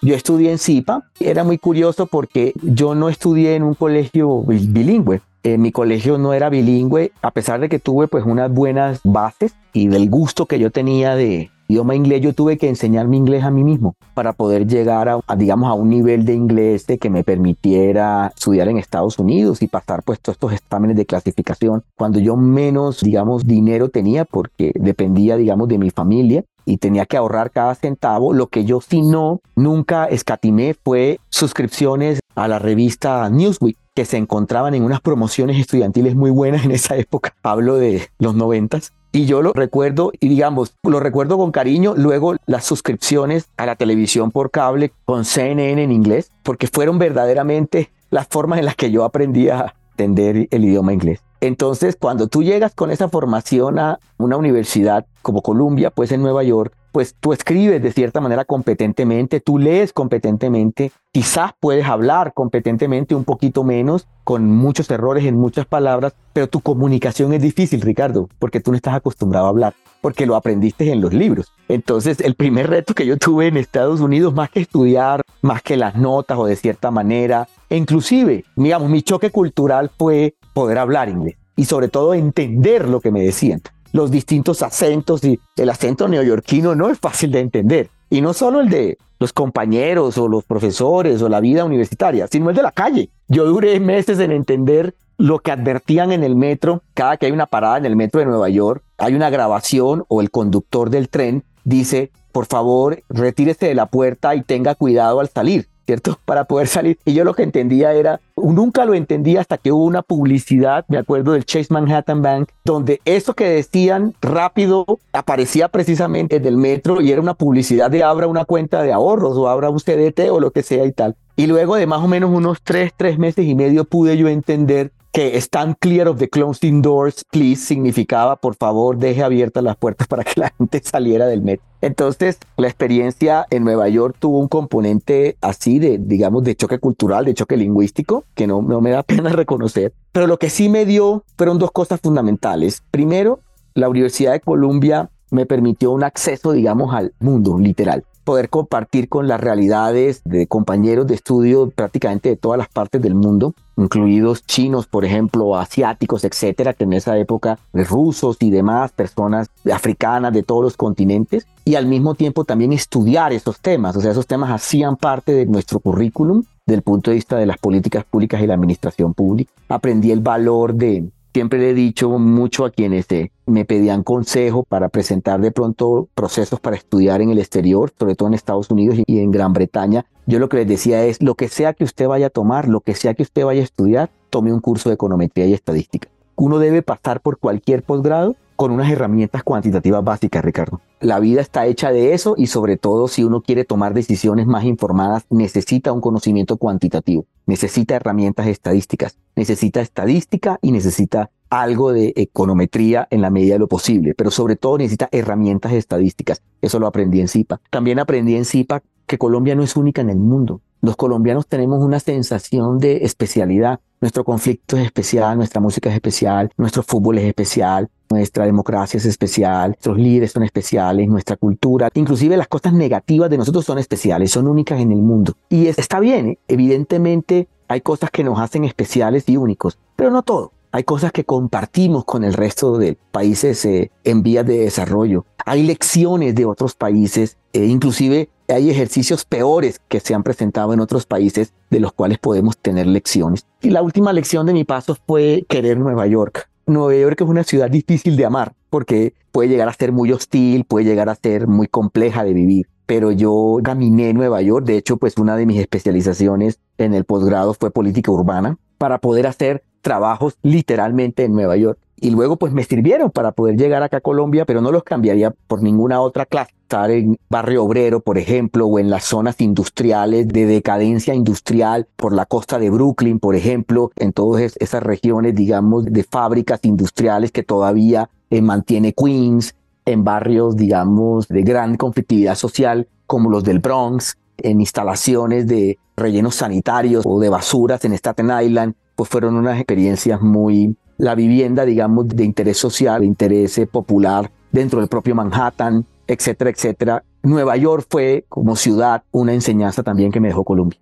Speaker 2: Yo estudié en CIPA, era muy curioso porque yo no estudié en un colegio bilingüe. En mi colegio no era bilingüe, a pesar de que tuve pues unas buenas bases y del gusto que yo tenía de, idioma inglés, yo tuve que enseñarme inglés a mí mismo para poder llegar a, digamos, a un nivel de inglés que me permitiera estudiar en Estados Unidos y pasar pues todos estos exámenes de clasificación cuando yo menos, digamos, dinero tenía porque dependía, digamos, de mi familia y tenía que ahorrar cada centavo. Lo que yo si no, nunca escatimé fue suscripciones a la revista Newsweek que se encontraban en unas promociones estudiantiles muy buenas en esa época. Hablo de los noventas. Y yo lo recuerdo, y digamos, lo recuerdo con cariño, luego las suscripciones a la televisión por cable con CNN en inglés, porque fueron verdaderamente las formas en las que yo aprendí a entender el idioma inglés. Entonces, cuando tú llegas con esa formación a una universidad como Columbia, pues en Nueva York, pues tú escribes de cierta manera competentemente, tú lees competentemente, quizás puedes hablar competentemente un poquito menos, con muchos errores en muchas palabras, pero tu comunicación es difícil, Ricardo, porque tú no estás acostumbrado a hablar, porque lo aprendiste en los libros. Entonces, el primer reto que yo tuve en Estados Unidos, más que estudiar, más que las notas o de cierta manera, e inclusive, digamos, mi choque cultural fue poder hablar inglés y sobre todo entender lo que me decían. Los distintos acentos y el acento neoyorquino no es fácil de entender. Y no solo el de los compañeros o los profesores o la vida universitaria, sino el de la calle. Yo duré meses en entender lo que advertían en el metro, cada que hay una parada en el metro de Nueva York, hay una grabación o el conductor del tren dice, por favor, retírese de la puerta y tenga cuidado al salir. ¿Cierto? *laughs* Para poder salir. Y yo lo que entendía era, nunca lo entendí hasta que hubo una publicidad, me acuerdo del Chase Manhattan Bank, donde eso que decían rápido aparecía precisamente en el metro y era una publicidad de abra una cuenta de ahorros o abra un CDT o lo que sea y tal. Y luego de más o menos unos tres, tres meses y medio pude yo entender que stand clear of the closing doors, please, significaba, por favor, deje abiertas las puertas para que la gente saliera del metro. Entonces, la experiencia en Nueva York tuvo un componente así de, digamos, de choque cultural, de choque lingüístico, que no, no me da pena *laughs* reconocer. Pero lo que sí me dio fueron dos cosas fundamentales. Primero, la Universidad de Columbia me permitió un acceso, digamos, al mundo literal poder compartir con las realidades de compañeros de estudio prácticamente de todas las partes del mundo, incluidos chinos, por ejemplo, asiáticos, etcétera, que en esa época rusos y demás, personas africanas de todos los continentes, y al mismo tiempo también estudiar esos temas, o sea, esos temas hacían parte de nuestro currículum desde el punto de vista de las políticas públicas y la administración pública. Aprendí el valor de Siempre le he dicho mucho a quienes me pedían consejo para presentar de pronto procesos para estudiar en el exterior, sobre todo en Estados Unidos y en Gran Bretaña. Yo lo que les decía es, lo que sea que usted vaya a tomar, lo que sea que usted vaya a estudiar, tome un curso de econometría y estadística. Uno debe pasar por cualquier posgrado con unas herramientas cuantitativas básicas, Ricardo. La vida está hecha de eso y sobre todo si uno quiere tomar decisiones más informadas, necesita un conocimiento cuantitativo, necesita herramientas estadísticas, necesita estadística y necesita algo de econometría en la medida de lo posible, pero sobre todo necesita herramientas estadísticas. Eso lo aprendí en CIPA. También aprendí en CIPA que Colombia no es única en el mundo. Los colombianos tenemos una sensación de especialidad. Nuestro conflicto es especial, nuestra música es especial, nuestro fútbol es especial, nuestra democracia es especial, nuestros líderes son especiales, nuestra cultura, inclusive las cosas negativas de nosotros son especiales, son únicas en el mundo. Y está bien, evidentemente hay cosas que nos hacen especiales y únicos, pero no todo. Hay cosas que compartimos con el resto de países eh, en vías de desarrollo. Hay lecciones de otros países, e inclusive hay ejercicios peores que se han presentado en otros países de los cuales podemos tener lecciones. Y la última lección de mi paso fue querer Nueva York. Nueva York es una ciudad difícil de amar porque puede llegar a ser muy hostil, puede llegar a ser muy compleja de vivir. Pero yo caminé Nueva York, de hecho, pues una de mis especializaciones en el posgrado fue política urbana para poder hacer trabajos literalmente en Nueva York. Y luego pues me sirvieron para poder llegar acá a Colombia, pero no los cambiaría por ninguna otra clase. Estar en barrio obrero, por ejemplo, o en las zonas industriales de decadencia industrial, por la costa de Brooklyn, por ejemplo, en todas esas regiones, digamos, de fábricas industriales que todavía eh, mantiene Queens, en barrios, digamos, de gran conflictividad social, como los del Bronx, en instalaciones de rellenos sanitarios o de basuras en Staten Island, pues fueron unas experiencias muy la vivienda, digamos, de interés social, de interés eh, popular dentro del propio Manhattan, etcétera, etcétera. Nueva York fue como ciudad una enseñanza también que me dejó Colombia.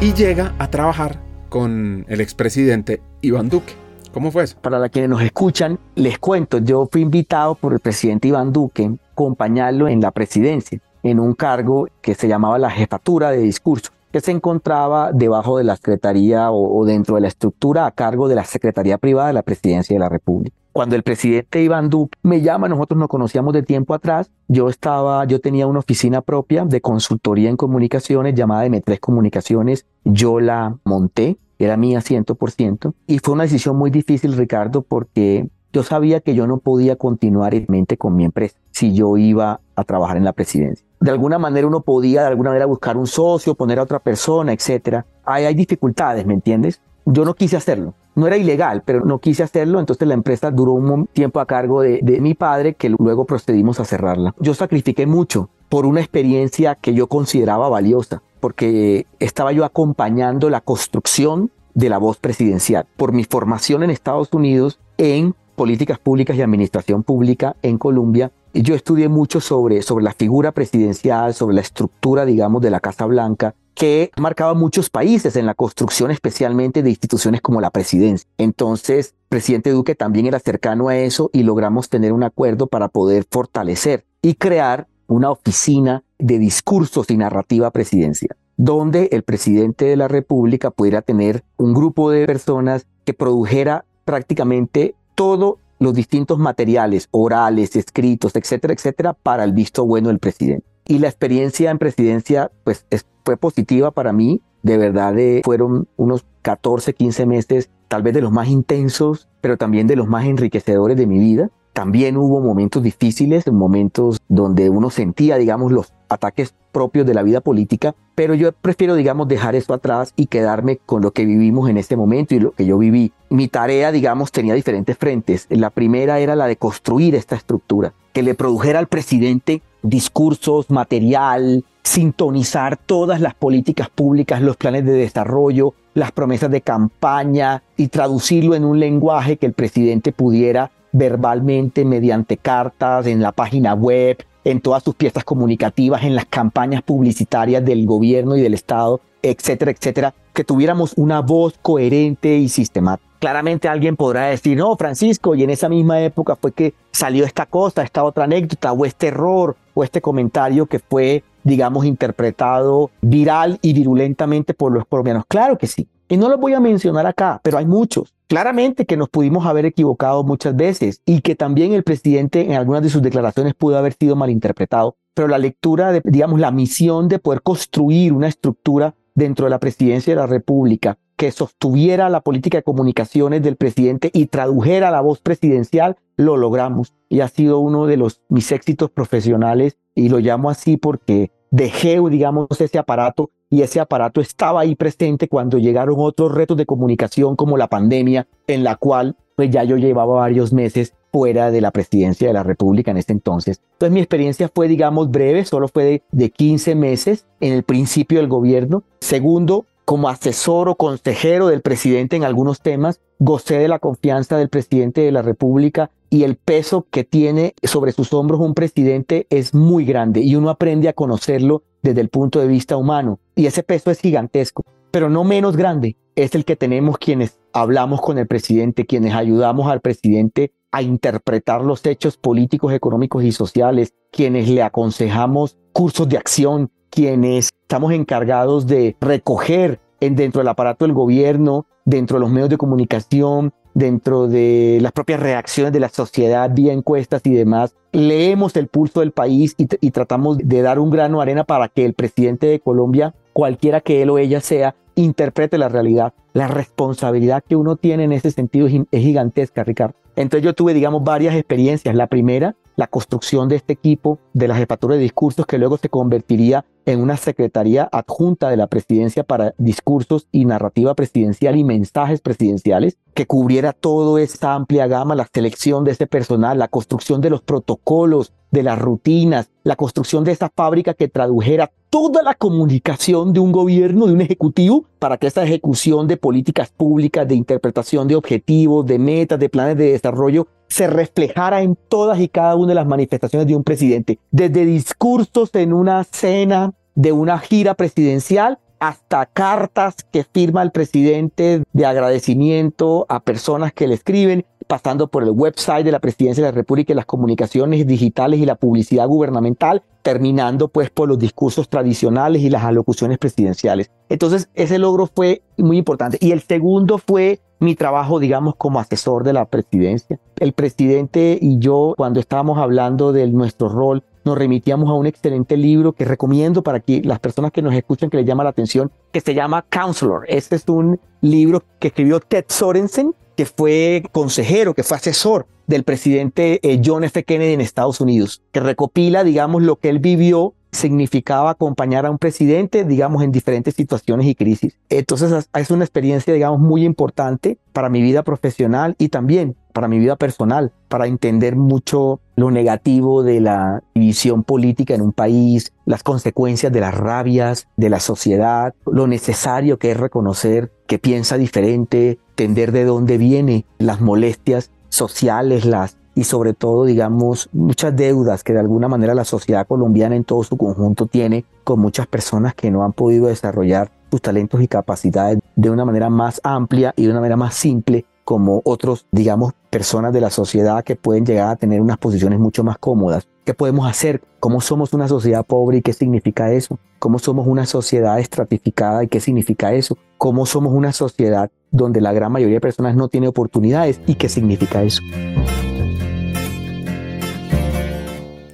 Speaker 1: Y llega a trabajar con el expresidente Iván Duque. ¿Cómo fue eso?
Speaker 2: Para quienes nos escuchan, les cuento, yo fui invitado por el presidente Iván Duque a acompañarlo en la presidencia, en un cargo que se llamaba la jefatura de discurso que se encontraba debajo de la Secretaría o, dentro de la estructura a cargo de la Secretaría Privada de la Presidencia de la República. Cuando el presidente Iván Duque me llama, nosotros nos conocíamos de tiempo atrás, yo estaba, yo tenía una oficina propia de consultoría en comunicaciones llamada M3 Comunicaciones, yo la monté, era mía 100%, y fue una decisión muy difícil, Ricardo, porque yo sabía que yo no podía continuar en mente con mi empresa si yo iba a trabajar en la presidencia de alguna manera uno podía de alguna manera buscar un socio, poner a otra persona, etcétera. Ahí hay dificultades, ¿me entiendes? Yo no quise hacerlo. No era ilegal, pero no quise hacerlo, entonces la empresa duró un tiempo a cargo de, de mi padre que luego procedimos a cerrarla. Yo sacrifiqué mucho por una experiencia que yo consideraba valiosa, porque estaba yo acompañando la construcción de la voz presidencial. Por mi formación en Estados Unidos en políticas públicas y administración pública en Colombia, yo estudié mucho sobre, sobre la figura presidencial, sobre la estructura, digamos, de la Casa Blanca, que marcaba muchos países en la construcción especialmente de instituciones como la presidencia. Entonces, presidente Duque también era cercano a eso y logramos tener un acuerdo para poder fortalecer y crear una oficina de discursos y narrativa presidencial, donde el presidente de la República pudiera tener un grupo de personas que produjera prácticamente todo los distintos materiales orales, escritos, etcétera, etcétera, para el visto bueno del presidente. Y la experiencia en presidencia, pues, fue positiva para mí. De verdad, eh, fueron unos 14, 15 meses, tal vez de los más intensos, pero también de los más enriquecedores de mi vida. También hubo momentos difíciles, momentos donde uno sentía, digamos, los ataques propios de la vida política, pero yo prefiero, digamos, dejar eso atrás y quedarme con lo que vivimos en este momento y lo que yo viví. Mi tarea, digamos, tenía diferentes frentes. La primera era la de construir esta estructura, que le produjera al presidente discursos, material, sintonizar todas las políticas públicas, los planes de desarrollo, las promesas de campaña y traducirlo en un lenguaje que el presidente pudiera verbalmente mediante cartas, en la página web, en todas sus piezas comunicativas, en las campañas publicitarias del gobierno y del Estado, etcétera, etcétera, que tuviéramos una voz coherente y sistemática. Claramente alguien podrá decir, no, Francisco, y en esa misma época fue que salió esta cosa, esta otra anécdota, o este error, o este comentario que fue, digamos, interpretado viral y virulentamente por los colombianos. Claro que sí. Y no los voy a mencionar acá, pero hay muchos. Claramente que nos pudimos haber equivocado muchas veces y que también el presidente en algunas de sus declaraciones pudo haber sido malinterpretado, pero la lectura, de, digamos, la misión de poder construir una estructura dentro de la presidencia de la República que sostuviera la política de comunicaciones del presidente y tradujera la voz presidencial, lo logramos. Y ha sido uno de los mis éxitos profesionales y lo llamo así porque dejé, digamos, ese aparato y ese aparato estaba ahí presente cuando llegaron otros retos de comunicación como la pandemia, en la cual pues ya yo llevaba varios meses fuera de la presidencia de la República en ese entonces. Entonces mi experiencia fue, digamos, breve, solo fue de, de 15 meses en el principio del gobierno. Segundo, como asesor o consejero del presidente en algunos temas, gocé de la confianza del presidente de la República y el peso que tiene sobre sus hombros un presidente es muy grande y uno aprende a conocerlo desde el punto de vista humano. Y ese peso es gigantesco, pero no menos grande es el que tenemos quienes hablamos con el presidente, quienes ayudamos al presidente a interpretar los hechos políticos, económicos y sociales, quienes le aconsejamos cursos de acción, quienes estamos encargados de recoger en, dentro del aparato del gobierno, dentro de los medios de comunicación, dentro de las propias reacciones de la sociedad vía encuestas y demás, leemos el pulso del país y, tratamos de dar un grano de arena para que el presidente de Colombia, cualquiera que él o ella sea, interprete la realidad. La responsabilidad que uno tiene en ese sentido es gigantesca, Ricardo. Entonces yo tuve, digamos, varias experiencias. La primera, la construcción de este equipo de la jefatura de discursos que luego se convertiría en una secretaría adjunta de la presidencia para discursos y narrativa presidencial y mensajes presidenciales que cubriera toda esta amplia gama, la selección de ese personal, la construcción de los protocolos, de las rutinas, la construcción de esa fábrica que tradujera toda la comunicación de un gobierno, de un ejecutivo, para que esa ejecución de políticas públicas, de interpretación de objetivos, de metas, de planes de desarrollo, se reflejara en todas y cada una de las manifestaciones de un presidente, desde discursos en una cena de una gira presidencial hasta cartas que firma el presidente de agradecimiento a personas que le escriben, pasando por el website de la Presidencia de la República y las comunicaciones digitales y la publicidad gubernamental, terminando pues por los discursos tradicionales y las alocuciones presidenciales. Entonces ese logro fue muy importante. Y el segundo fue mi trabajo, digamos, como asesor de la presidencia. El presidente y yo, cuando estábamos hablando de nuestro rol, nos remitíamos a un excelente libro que recomiendo para que las personas que nos escuchan que les llama la atención, que se llama Counselor. Este es un libro que escribió Ted Sorensen, que fue consejero, que fue asesor del presidente eh, John F. Kennedy en Estados Unidos, que recopila, digamos, lo que él vivió significaba acompañar a un presidente, digamos, en diferentes situaciones y crisis. Entonces es una experiencia, digamos, muy importante para mi vida profesional y también para mi vida personal, para entender mucho lo negativo de la división política en un país, las consecuencias de las rabias de la sociedad, lo necesario que es reconocer que piensa diferente, entender de dónde vienen las molestias sociales, las y sobre todo, digamos, muchas deudas que de alguna manera la sociedad colombiana en todo su conjunto tiene con muchas personas que no han podido desarrollar sus talentos y capacidades de una manera más amplia y de una manera más simple como otros, digamos, personas de la sociedad que pueden llegar a tener unas posiciones mucho más cómodas. ¿Qué podemos hacer? ¿Cómo somos una sociedad pobre y qué significa eso? ¿Cómo somos una sociedad estratificada y qué significa eso? ¿Cómo somos una sociedad donde la gran mayoría de personas no tiene oportunidades y qué significa eso?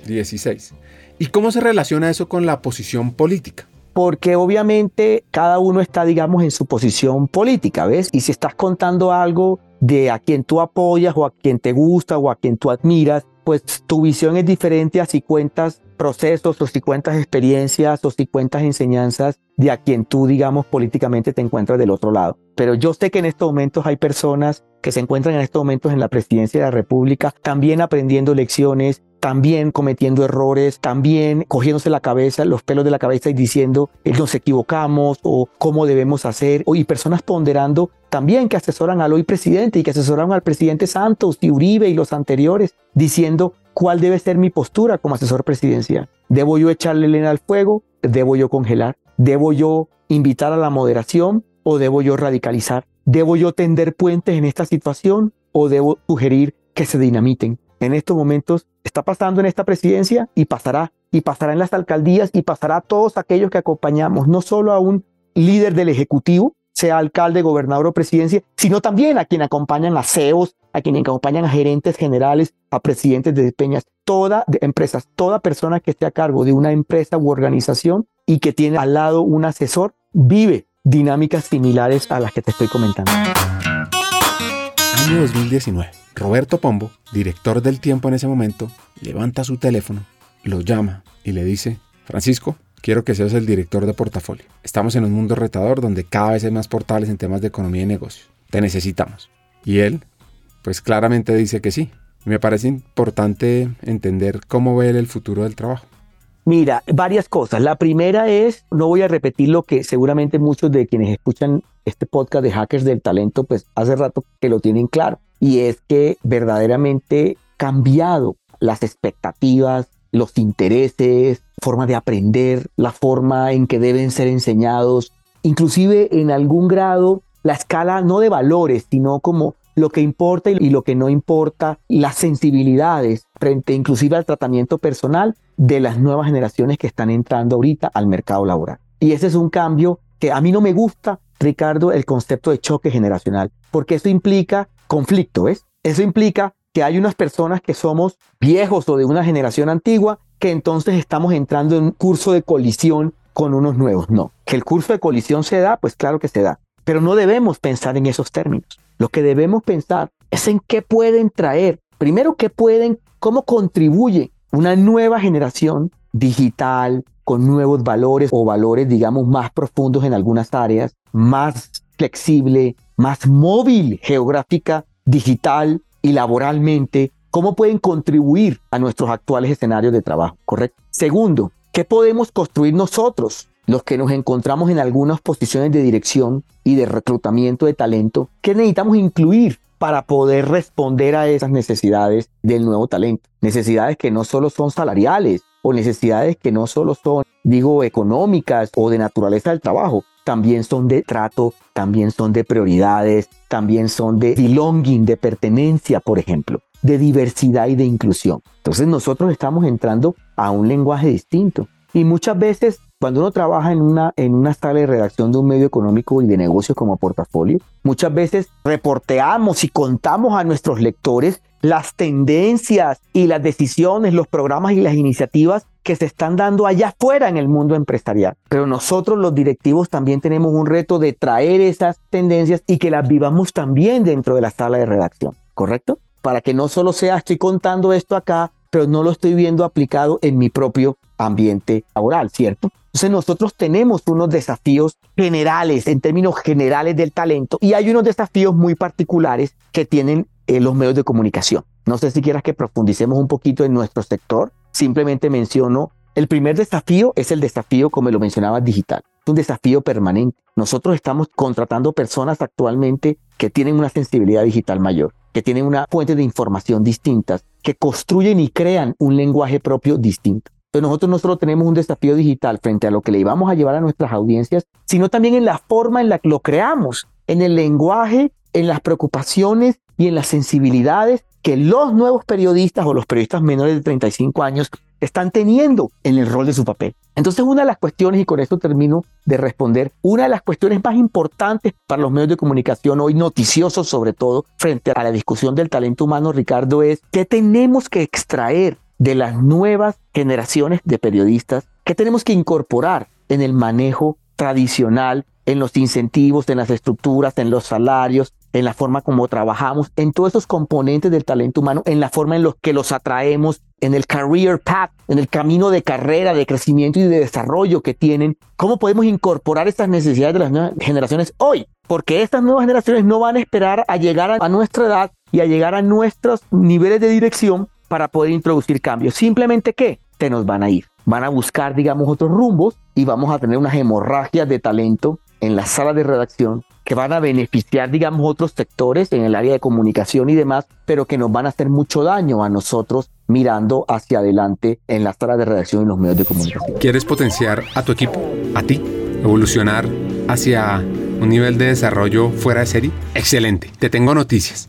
Speaker 1: 16. ¿Y cómo se relaciona eso con la posición política?
Speaker 2: Porque obviamente cada uno está, digamos, en su posición política, ¿ves? Y si estás contando algo de a quien tú apoyas o a quien te gusta o a quien tú admiras, pues tu visión es diferente a si cuentas procesos o si cuentas experiencias o si cuentas enseñanzas de a quien tú, digamos, políticamente te encuentras del otro lado. Pero yo sé que en estos momentos hay personas que se encuentran en estos momentos en la presidencia de la República, también aprendiendo lecciones, también cometiendo errores, también cogiéndose la cabeza, los pelos de la cabeza y diciendo que nos equivocamos o cómo debemos hacer, y personas ponderando también que asesoran al hoy presidente y que asesoran al presidente Santos y Uribe y los anteriores, diciendo cuál debe ser mi postura como asesor presidencial. ¿Debo yo echarle leña al fuego? ¿Debo yo congelar? ¿Debo yo invitar a la moderación o debo yo radicalizar? ¿Debo yo tender puentes en esta situación o debo sugerir que se dinamiten? En estos momentos está pasando en esta presidencia y pasará, y pasará en las alcaldías y pasará a todos aquellos que acompañamos, no solo a un líder del Ejecutivo, sea alcalde, gobernador o presidencia, sino también a quien acompañan a CEOs, a quien acompañan a gerentes generales, a presidentes de peñas, toda empresas, toda persona que esté a cargo de una empresa u organización y que tiene al lado un asesor, vive dinámicas similares a las que te estoy comentando.
Speaker 1: Año 2019. Roberto Pombo, director del tiempo en ese momento, levanta su teléfono, lo llama y le dice, Francisco, Quiero que seas el director de portafolio. Estamos en un mundo retador donde cada vez hay más portales en temas de economía y negocios. Te necesitamos. Y él, pues claramente dice que sí. Me parece importante entender cómo ve él el futuro del trabajo.
Speaker 2: Mira, varias cosas. La primera es, no voy a repetir lo que seguramente muchos de quienes escuchan este podcast de Hackers del Talento, pues hace rato que lo tienen claro. Y es que verdaderamente cambiado las expectativas, los intereses, forma de aprender, la forma en que deben ser enseñados, inclusive en algún grado la escala no de valores, sino como lo que importa y lo que no importa, las sensibilidades frente inclusive al tratamiento personal de las nuevas generaciones que están entrando ahorita al mercado laboral. Y ese es un cambio que a mí no me gusta, Ricardo, el concepto de choque generacional, porque eso implica conflicto, ¿ves? Eso implica que hay unas personas que somos viejos o de una generación antigua que entonces estamos entrando en un curso de colisión con unos nuevos. No, que el curso de colisión se da, pues claro que se da, pero no debemos pensar en esos términos. Lo que debemos pensar es en qué pueden traer, primero qué pueden, cómo contribuye una nueva generación digital con nuevos valores o valores, digamos, más profundos en algunas áreas, más flexible, más móvil geográfica, digital y laboralmente, cómo pueden contribuir a nuestros actuales escenarios de trabajo, ¿correcto? Segundo, ¿qué podemos construir nosotros, los que nos encontramos en algunas posiciones de dirección y de reclutamiento de talento? ¿Qué necesitamos incluir para poder responder a esas necesidades del nuevo talento? Necesidades que no solo son salariales o necesidades que no solo son, digo, económicas o de naturaleza del trabajo, también son de trato, también son de prioridades, también son de belonging, de pertenencia, por ejemplo, de diversidad y de inclusión. Entonces nosotros estamos entrando a un lenguaje distinto. Y muchas veces cuando uno trabaja en una, en una sala de redacción de un medio económico y de negocios como portafolio, muchas veces reporteamos y contamos a nuestros lectores las tendencias y las decisiones, los programas y las iniciativas que se están dando allá afuera en el mundo empresarial. Pero nosotros los directivos también tenemos un reto de traer esas tendencias y que las vivamos también dentro de la sala de redacción, ¿correcto? Para que no solo sea estoy contando esto acá, pero no lo estoy viendo aplicado en mi propio ambiente laboral, ¿cierto? Entonces nosotros tenemos unos desafíos generales, en términos generales del talento, y hay unos desafíos muy particulares que tienen eh, los medios de comunicación. No sé si quieras que profundicemos un poquito en nuestro sector. Simplemente menciono, el primer desafío es el desafío, como lo mencionaba, digital. Es un desafío permanente. Nosotros estamos contratando personas actualmente que tienen una sensibilidad digital mayor, que tienen una fuente de información distintas, que construyen y crean un lenguaje propio distinto. Entonces nosotros no solo tenemos un desafío digital frente a lo que le íbamos a llevar a nuestras audiencias, sino también en la forma en la que lo creamos, en el lenguaje, en las preocupaciones y en las sensibilidades que los nuevos periodistas o los periodistas menores de 35 años están teniendo en el rol de su papel. Entonces, una de las cuestiones, y con esto termino de responder, una de las cuestiones más importantes para los medios de comunicación hoy, noticiosos sobre todo, frente a la discusión del talento humano, Ricardo, es que tenemos que extraer de las nuevas generaciones de periodistas que tenemos que incorporar en el manejo tradicional, en los incentivos, en las estructuras, en los salarios, en la forma como trabajamos, en todos esos componentes del talento humano, en la forma en los que los atraemos, en el career path, en el camino de carrera, de crecimiento y de desarrollo que tienen, cómo podemos incorporar estas necesidades de las nuevas generaciones hoy, porque estas nuevas generaciones no van a esperar a llegar a nuestra edad y a llegar a nuestros niveles de dirección para poder introducir cambios. Simplemente que te nos van a ir. Van a buscar, digamos, otros rumbos y vamos a tener unas hemorragias de talento en la sala de redacción que van a beneficiar, digamos, otros sectores en el área de comunicación y demás, pero que nos van a hacer mucho daño a nosotros mirando hacia adelante en la sala de redacción y los medios de comunicación.
Speaker 1: ¿Quieres potenciar a tu equipo, a ti, evolucionar hacia un nivel de desarrollo fuera de serie? Excelente, te tengo noticias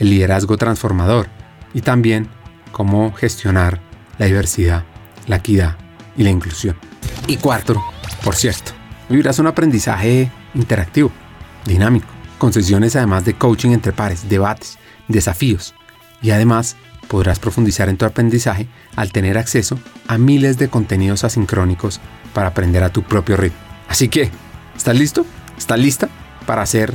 Speaker 1: el liderazgo transformador y también cómo gestionar la diversidad, la equidad y la inclusión. Y cuarto, por cierto, vivirás un aprendizaje interactivo, dinámico, con sesiones además de coaching entre pares, debates, desafíos y además podrás profundizar en tu aprendizaje al tener acceso a miles de contenidos asincrónicos para aprender a tu propio ritmo. Así que, ¿estás listo? ¿Estás lista para hacer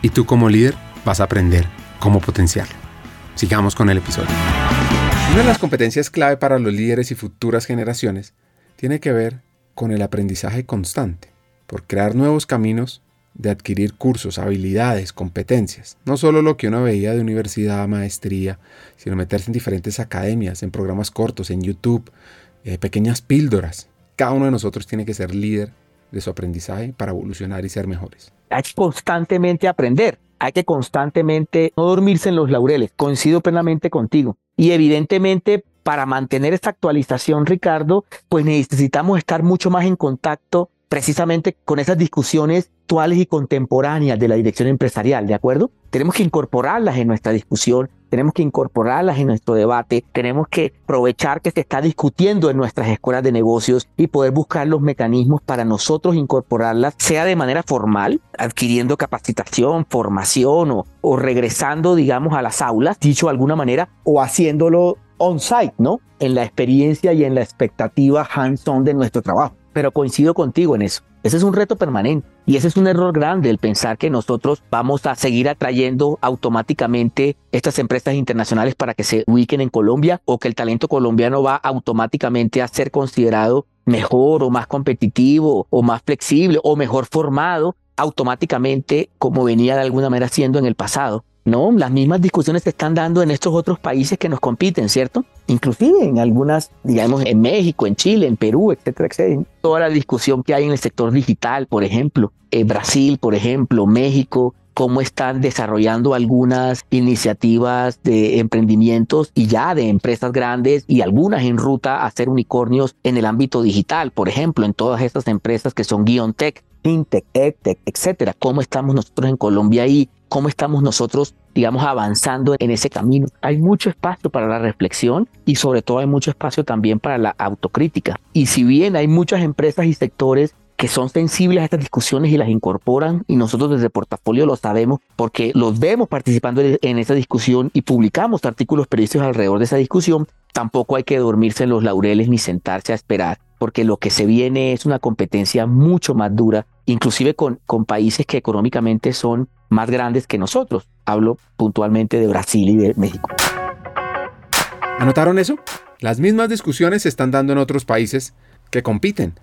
Speaker 1: Y tú como líder vas a aprender cómo potenciarlo. Sigamos con el episodio. Una de las competencias clave para los líderes y futuras generaciones tiene que ver con el aprendizaje constante, por crear nuevos caminos de adquirir cursos, habilidades, competencias. No solo lo que uno veía de universidad, maestría, sino meterse en diferentes academias, en programas cortos, en YouTube, eh, pequeñas píldoras. Cada uno de nosotros tiene que ser líder de su aprendizaje para evolucionar y ser mejores.
Speaker 2: Hay que constantemente aprender, hay que constantemente no dormirse en los laureles. Coincido plenamente contigo. Y evidentemente para mantener esta actualización, Ricardo, pues necesitamos estar mucho más en contacto precisamente con esas discusiones actuales y contemporáneas de la dirección empresarial, ¿de acuerdo? Tenemos que incorporarlas en nuestra discusión, tenemos que incorporarlas en nuestro debate, tenemos que aprovechar que se está discutiendo en nuestras escuelas de negocios y poder buscar los mecanismos para nosotros incorporarlas, sea de manera formal, adquiriendo capacitación, formación o, o regresando, digamos, a las aulas, dicho de alguna manera, o haciéndolo on-site, ¿no? En la experiencia y en la expectativa hands-on de nuestro trabajo. Pero coincido contigo en eso. Ese es un reto permanente y ese es un error grande el pensar que nosotros vamos a seguir atrayendo automáticamente estas empresas internacionales para que se ubiquen en Colombia o que el talento colombiano va automáticamente a ser considerado mejor o más competitivo o más flexible o mejor formado automáticamente como venía de alguna manera siendo en el pasado. No, las mismas discusiones se están dando en estos otros países que nos compiten, ¿cierto? Inclusive en algunas, digamos, en México, en Chile, en Perú, etcétera, etcétera. Toda la discusión que hay en el sector digital, por ejemplo, en Brasil, por ejemplo, México, cómo están desarrollando algunas iniciativas de emprendimientos y ya de empresas grandes y algunas en ruta a ser unicornios en el ámbito digital, por ejemplo, en todas estas empresas que son Guion Tech, FinTech, EdTech, etcétera. ¿Cómo estamos nosotros en Colombia ahí? ¿Cómo estamos nosotros, digamos, avanzando en ese camino? Hay mucho espacio para la reflexión y sobre todo hay mucho espacio también para la autocrítica. Y si bien hay muchas empresas y sectores que son sensibles a estas discusiones y las incorporan y nosotros desde portafolio lo sabemos porque los vemos participando en esa discusión y publicamos artículos periodísticos alrededor de esa discusión, tampoco hay que dormirse en los laureles ni sentarse a esperar porque lo que se viene es una competencia mucho más dura, inclusive con, países que económicamente son más grandes que nosotros. Hablo puntualmente de Brasil y de México.
Speaker 1: ¿Anotaron eso? Las mismas discusiones se están dando en otros países que compiten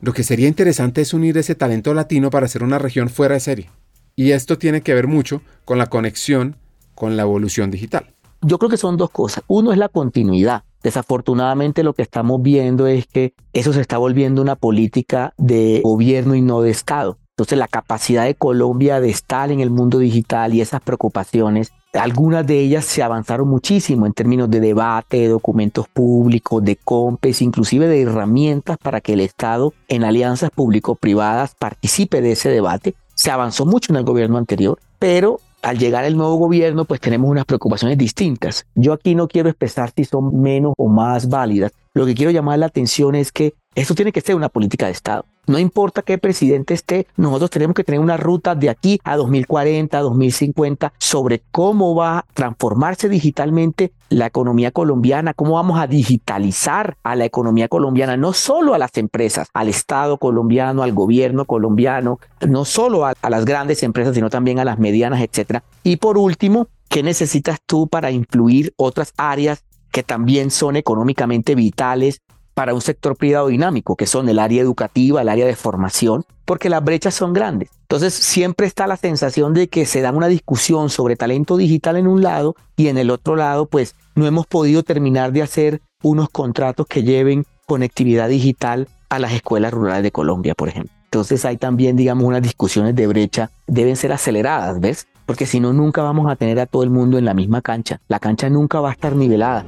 Speaker 1: lo que sería interesante es unir ese talento latino para hacer una región fuera de serie. Y esto tiene que ver mucho con la conexión con la evolución digital.
Speaker 2: Yo creo que son dos cosas. Uno es la continuidad. Desafortunadamente lo que estamos viendo es que eso se está volviendo una política de gobierno y no de Estado. Entonces la capacidad de Colombia de estar en el mundo digital y esas preocupaciones algunas de ellas se avanzaron muchísimo en términos de debate, de documentos públicos, de compes, inclusive de herramientas para que el Estado en alianzas público-privadas participe de ese debate. Se avanzó mucho en el gobierno anterior, pero al llegar el nuevo gobierno, pues tenemos unas preocupaciones distintas. Yo aquí no quiero expresar si son menos o más válidas. Lo que quiero llamar la atención es que esto tiene que ser una política de Estado. No importa qué presidente esté, nosotros tenemos que tener una ruta de aquí a 2040, 2050 sobre cómo va a transformarse digitalmente la economía colombiana, cómo vamos a digitalizar a la economía colombiana, no solo a las empresas, al Estado colombiano, al gobierno colombiano, no solo a, a las grandes empresas, sino también a las medianas, etcétera. Y por último, ¿qué necesitas tú para influir otras áreas que también son económicamente vitales para un sector privado dinámico, que son el área educativa, el área de formación, porque las brechas son grandes. Entonces siempre está la sensación de que se da una discusión sobre talento digital en un lado y en el otro lado pues no hemos podido terminar de hacer unos contratos que lleven conectividad digital a las escuelas rurales de Colombia, por ejemplo. Entonces hay también, digamos, unas discusiones de brecha, deben ser aceleradas, ¿ves? Porque si no, nunca vamos a tener a todo el mundo en la misma cancha. La cancha nunca va a estar nivelada.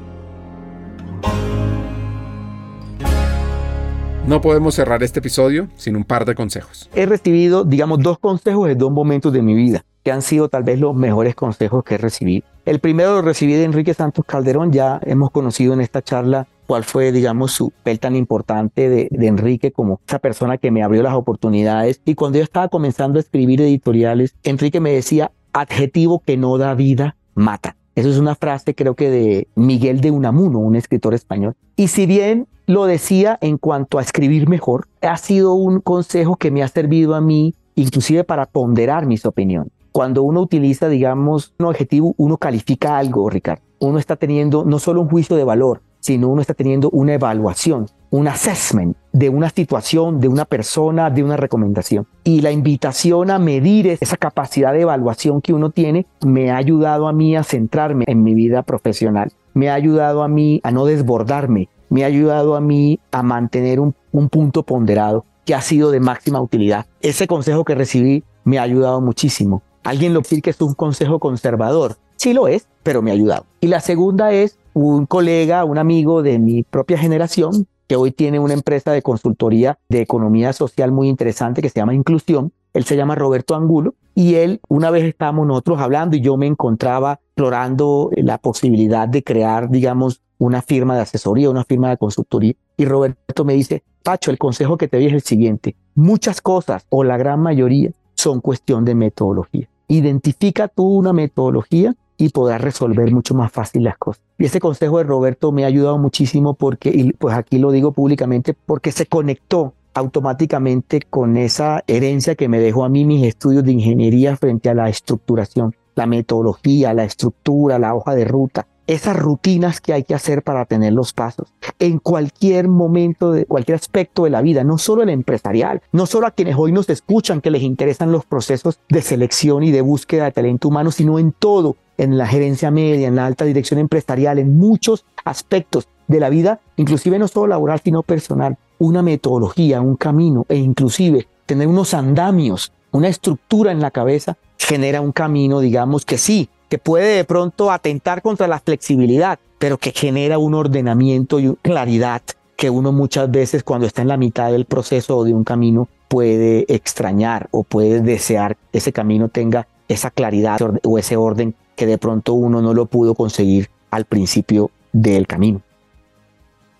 Speaker 1: No podemos cerrar este episodio sin un par de consejos.
Speaker 2: He recibido, digamos, dos consejos en dos momentos de mi vida, que han sido tal vez los mejores consejos que he recibido. El primero lo recibí de Enrique Santos Calderón, ya hemos conocido en esta charla cuál fue, digamos, su papel tan importante de, de, Enrique como esa persona que me abrió las oportunidades. Y cuando yo estaba comenzando a escribir editoriales, Enrique me decía, adjetivo que no da vida, mata. Eso es una frase creo que de Miguel de Unamuno, un escritor español. Y si bien lo decía en cuanto a escribir mejor, ha sido un consejo que me ha servido a mí inclusive para ponderar mis opiniones. Cuando uno utiliza, digamos, un objetivo, uno califica algo, Ricardo. Uno está teniendo no solo un juicio de valor, sino uno está teniendo una evaluación, un assessment de una situación, de una persona, de una recomendación. Y la invitación a medir esa capacidad de evaluación que uno tiene me ha ayudado a mí a centrarme en mi vida profesional, me ha ayudado a mí a no desbordarme, me ha ayudado a mí a mantener un, un punto ponderado que ha sido de máxima utilidad. Ese consejo que recibí me ha ayudado muchísimo. Alguien lo decir que es un consejo conservador. Sí lo es, pero me ha ayudado. Y la segunda es un colega, un amigo de mi propia generación, que hoy tiene una empresa de consultoría de economía social muy interesante que se llama Inclusión. Él se llama Roberto Angulo y él, una vez estábamos nosotros hablando y yo me encontraba explorando la posibilidad de crear, digamos, una firma de asesoría, una firma de consultoría. Y Roberto me dice, Pacho, el consejo que te doy es el siguiente. Muchas cosas, o la gran mayoría, son cuestión de metodología. Identifica tú una metodología y podrás resolver mucho más fácil las cosas. Y ese consejo de Roberto me ha ayudado muchísimo porque, y pues aquí lo digo públicamente, porque se conectó automáticamente con esa herencia que me dejó a mí mis estudios de ingeniería frente a la estructuración, la metodología, la estructura, la hoja de ruta, esas rutinas que hay que hacer para tener los pasos en cualquier momento de cualquier aspecto de la vida, no solo el empresarial, no solo a quienes hoy nos escuchan que les interesan los procesos de selección y de búsqueda de talento humano, sino en todo, en la gerencia media, en la alta dirección empresarial, en muchos aspectos de la vida, inclusive no solo laboral, sino personal, una metodología, un camino e inclusive tener unos andamios, una estructura en la cabeza genera un camino, digamos que sí, que puede de pronto atentar contra la flexibilidad, pero que genera un ordenamiento y claridad que uno muchas veces cuando está en la mitad del proceso o de un camino puede extrañar o puede desear ese camino tenga esa claridad o ese orden que de pronto uno no lo pudo conseguir al principio del camino.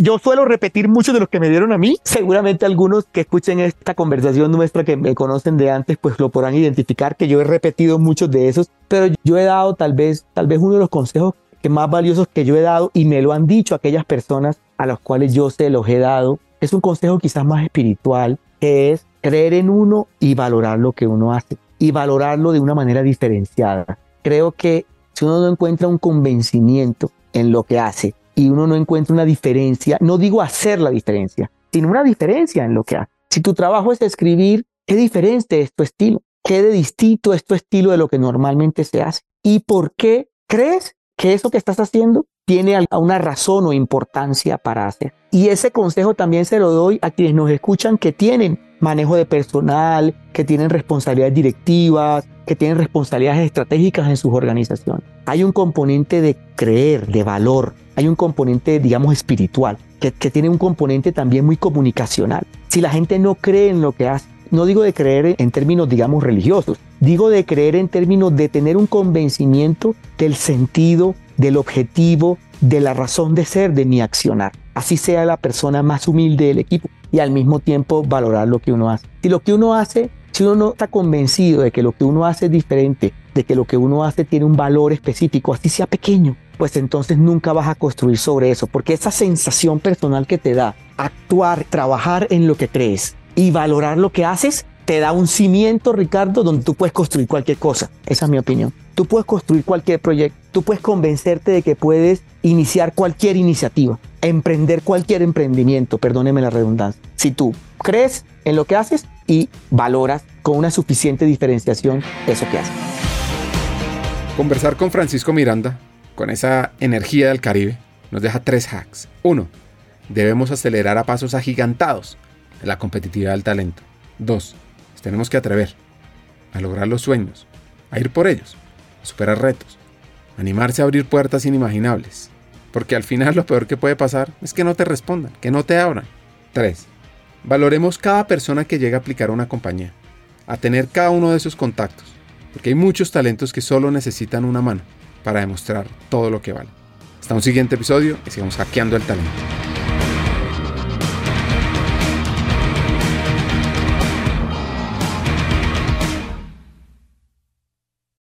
Speaker 2: Yo suelo repetir muchos de los que me dieron a mí. Seguramente algunos que escuchen esta conversación nuestra que me conocen de antes, pues lo podrán identificar que yo he repetido muchos de esos, pero yo he dado tal vez, tal vez uno de los consejos que más valiosos que yo he dado y me lo han dicho aquellas personas a las cuales yo se los he dado. Es un consejo quizás más espiritual, que es creer en uno y valorar lo que uno hace y valorarlo de una manera diferenciada. Creo que si uno no encuentra un convencimiento en lo que hace y uno no encuentra una diferencia, no digo hacer la diferencia, sino una diferencia en lo que hace. Si tu trabajo es escribir, ¿qué diferente es tu estilo? ¿Qué de distinto es tu estilo de lo que normalmente se hace? ¿Y por qué crees que eso que estás haciendo tiene una razón o importancia para hacer? Y ese consejo también se lo doy a quienes nos escuchan que tienen manejo de personal, que tienen responsabilidades directivas, que tienen responsabilidades estratégicas en sus organizaciones. Hay un componente de creer, de valor, hay un componente, digamos, espiritual, que, tiene un componente también muy comunicacional. Si la gente no cree en lo que hace, no digo de creer en términos, digamos, religiosos, digo de creer en términos de tener un convencimiento del sentido, del objetivo, de la razón de ser de mi accionar. Así sea la persona más humilde del equipo y al mismo tiempo valorar lo que uno hace. Si lo que uno hace, si uno no está convencido de que lo que uno hace es diferente, de que lo que uno hace tiene un valor específico, así sea pequeño, pues entonces nunca vas a construir sobre eso, porque esa sensación personal que te da actuar, trabajar en lo que crees y valorar lo que haces, te da un cimiento, Ricardo, donde tú puedes construir cualquier cosa. Esa es mi opinión. Tú puedes construir cualquier proyecto, tú puedes convencerte de que puedes iniciar cualquier iniciativa, emprender cualquier emprendimiento, perdóneme la redundancia. Si tú crees en lo que haces y valoras con una suficiente diferenciación eso que haces.
Speaker 1: Conversar con Francisco Miranda, con esa energía del Caribe, nos deja tres hacks. Uno, debemos acelerar a pasos agigantados la competitividad del talento. Dos, tenemos que atrever a lograr los sueños, a ir por ellos, a superar retos, animarse a abrir puertas inimaginables. Porque al final lo peor que puede pasar es que no te respondan, que no te abran. 3. Valoremos cada persona que llega a aplicar a una compañía, a tener cada uno de esos contactos, porque hay muchos talentos que solo necesitan una mano para demostrar todo lo que vale. Hasta un siguiente episodio y sigamos hackeando el talento.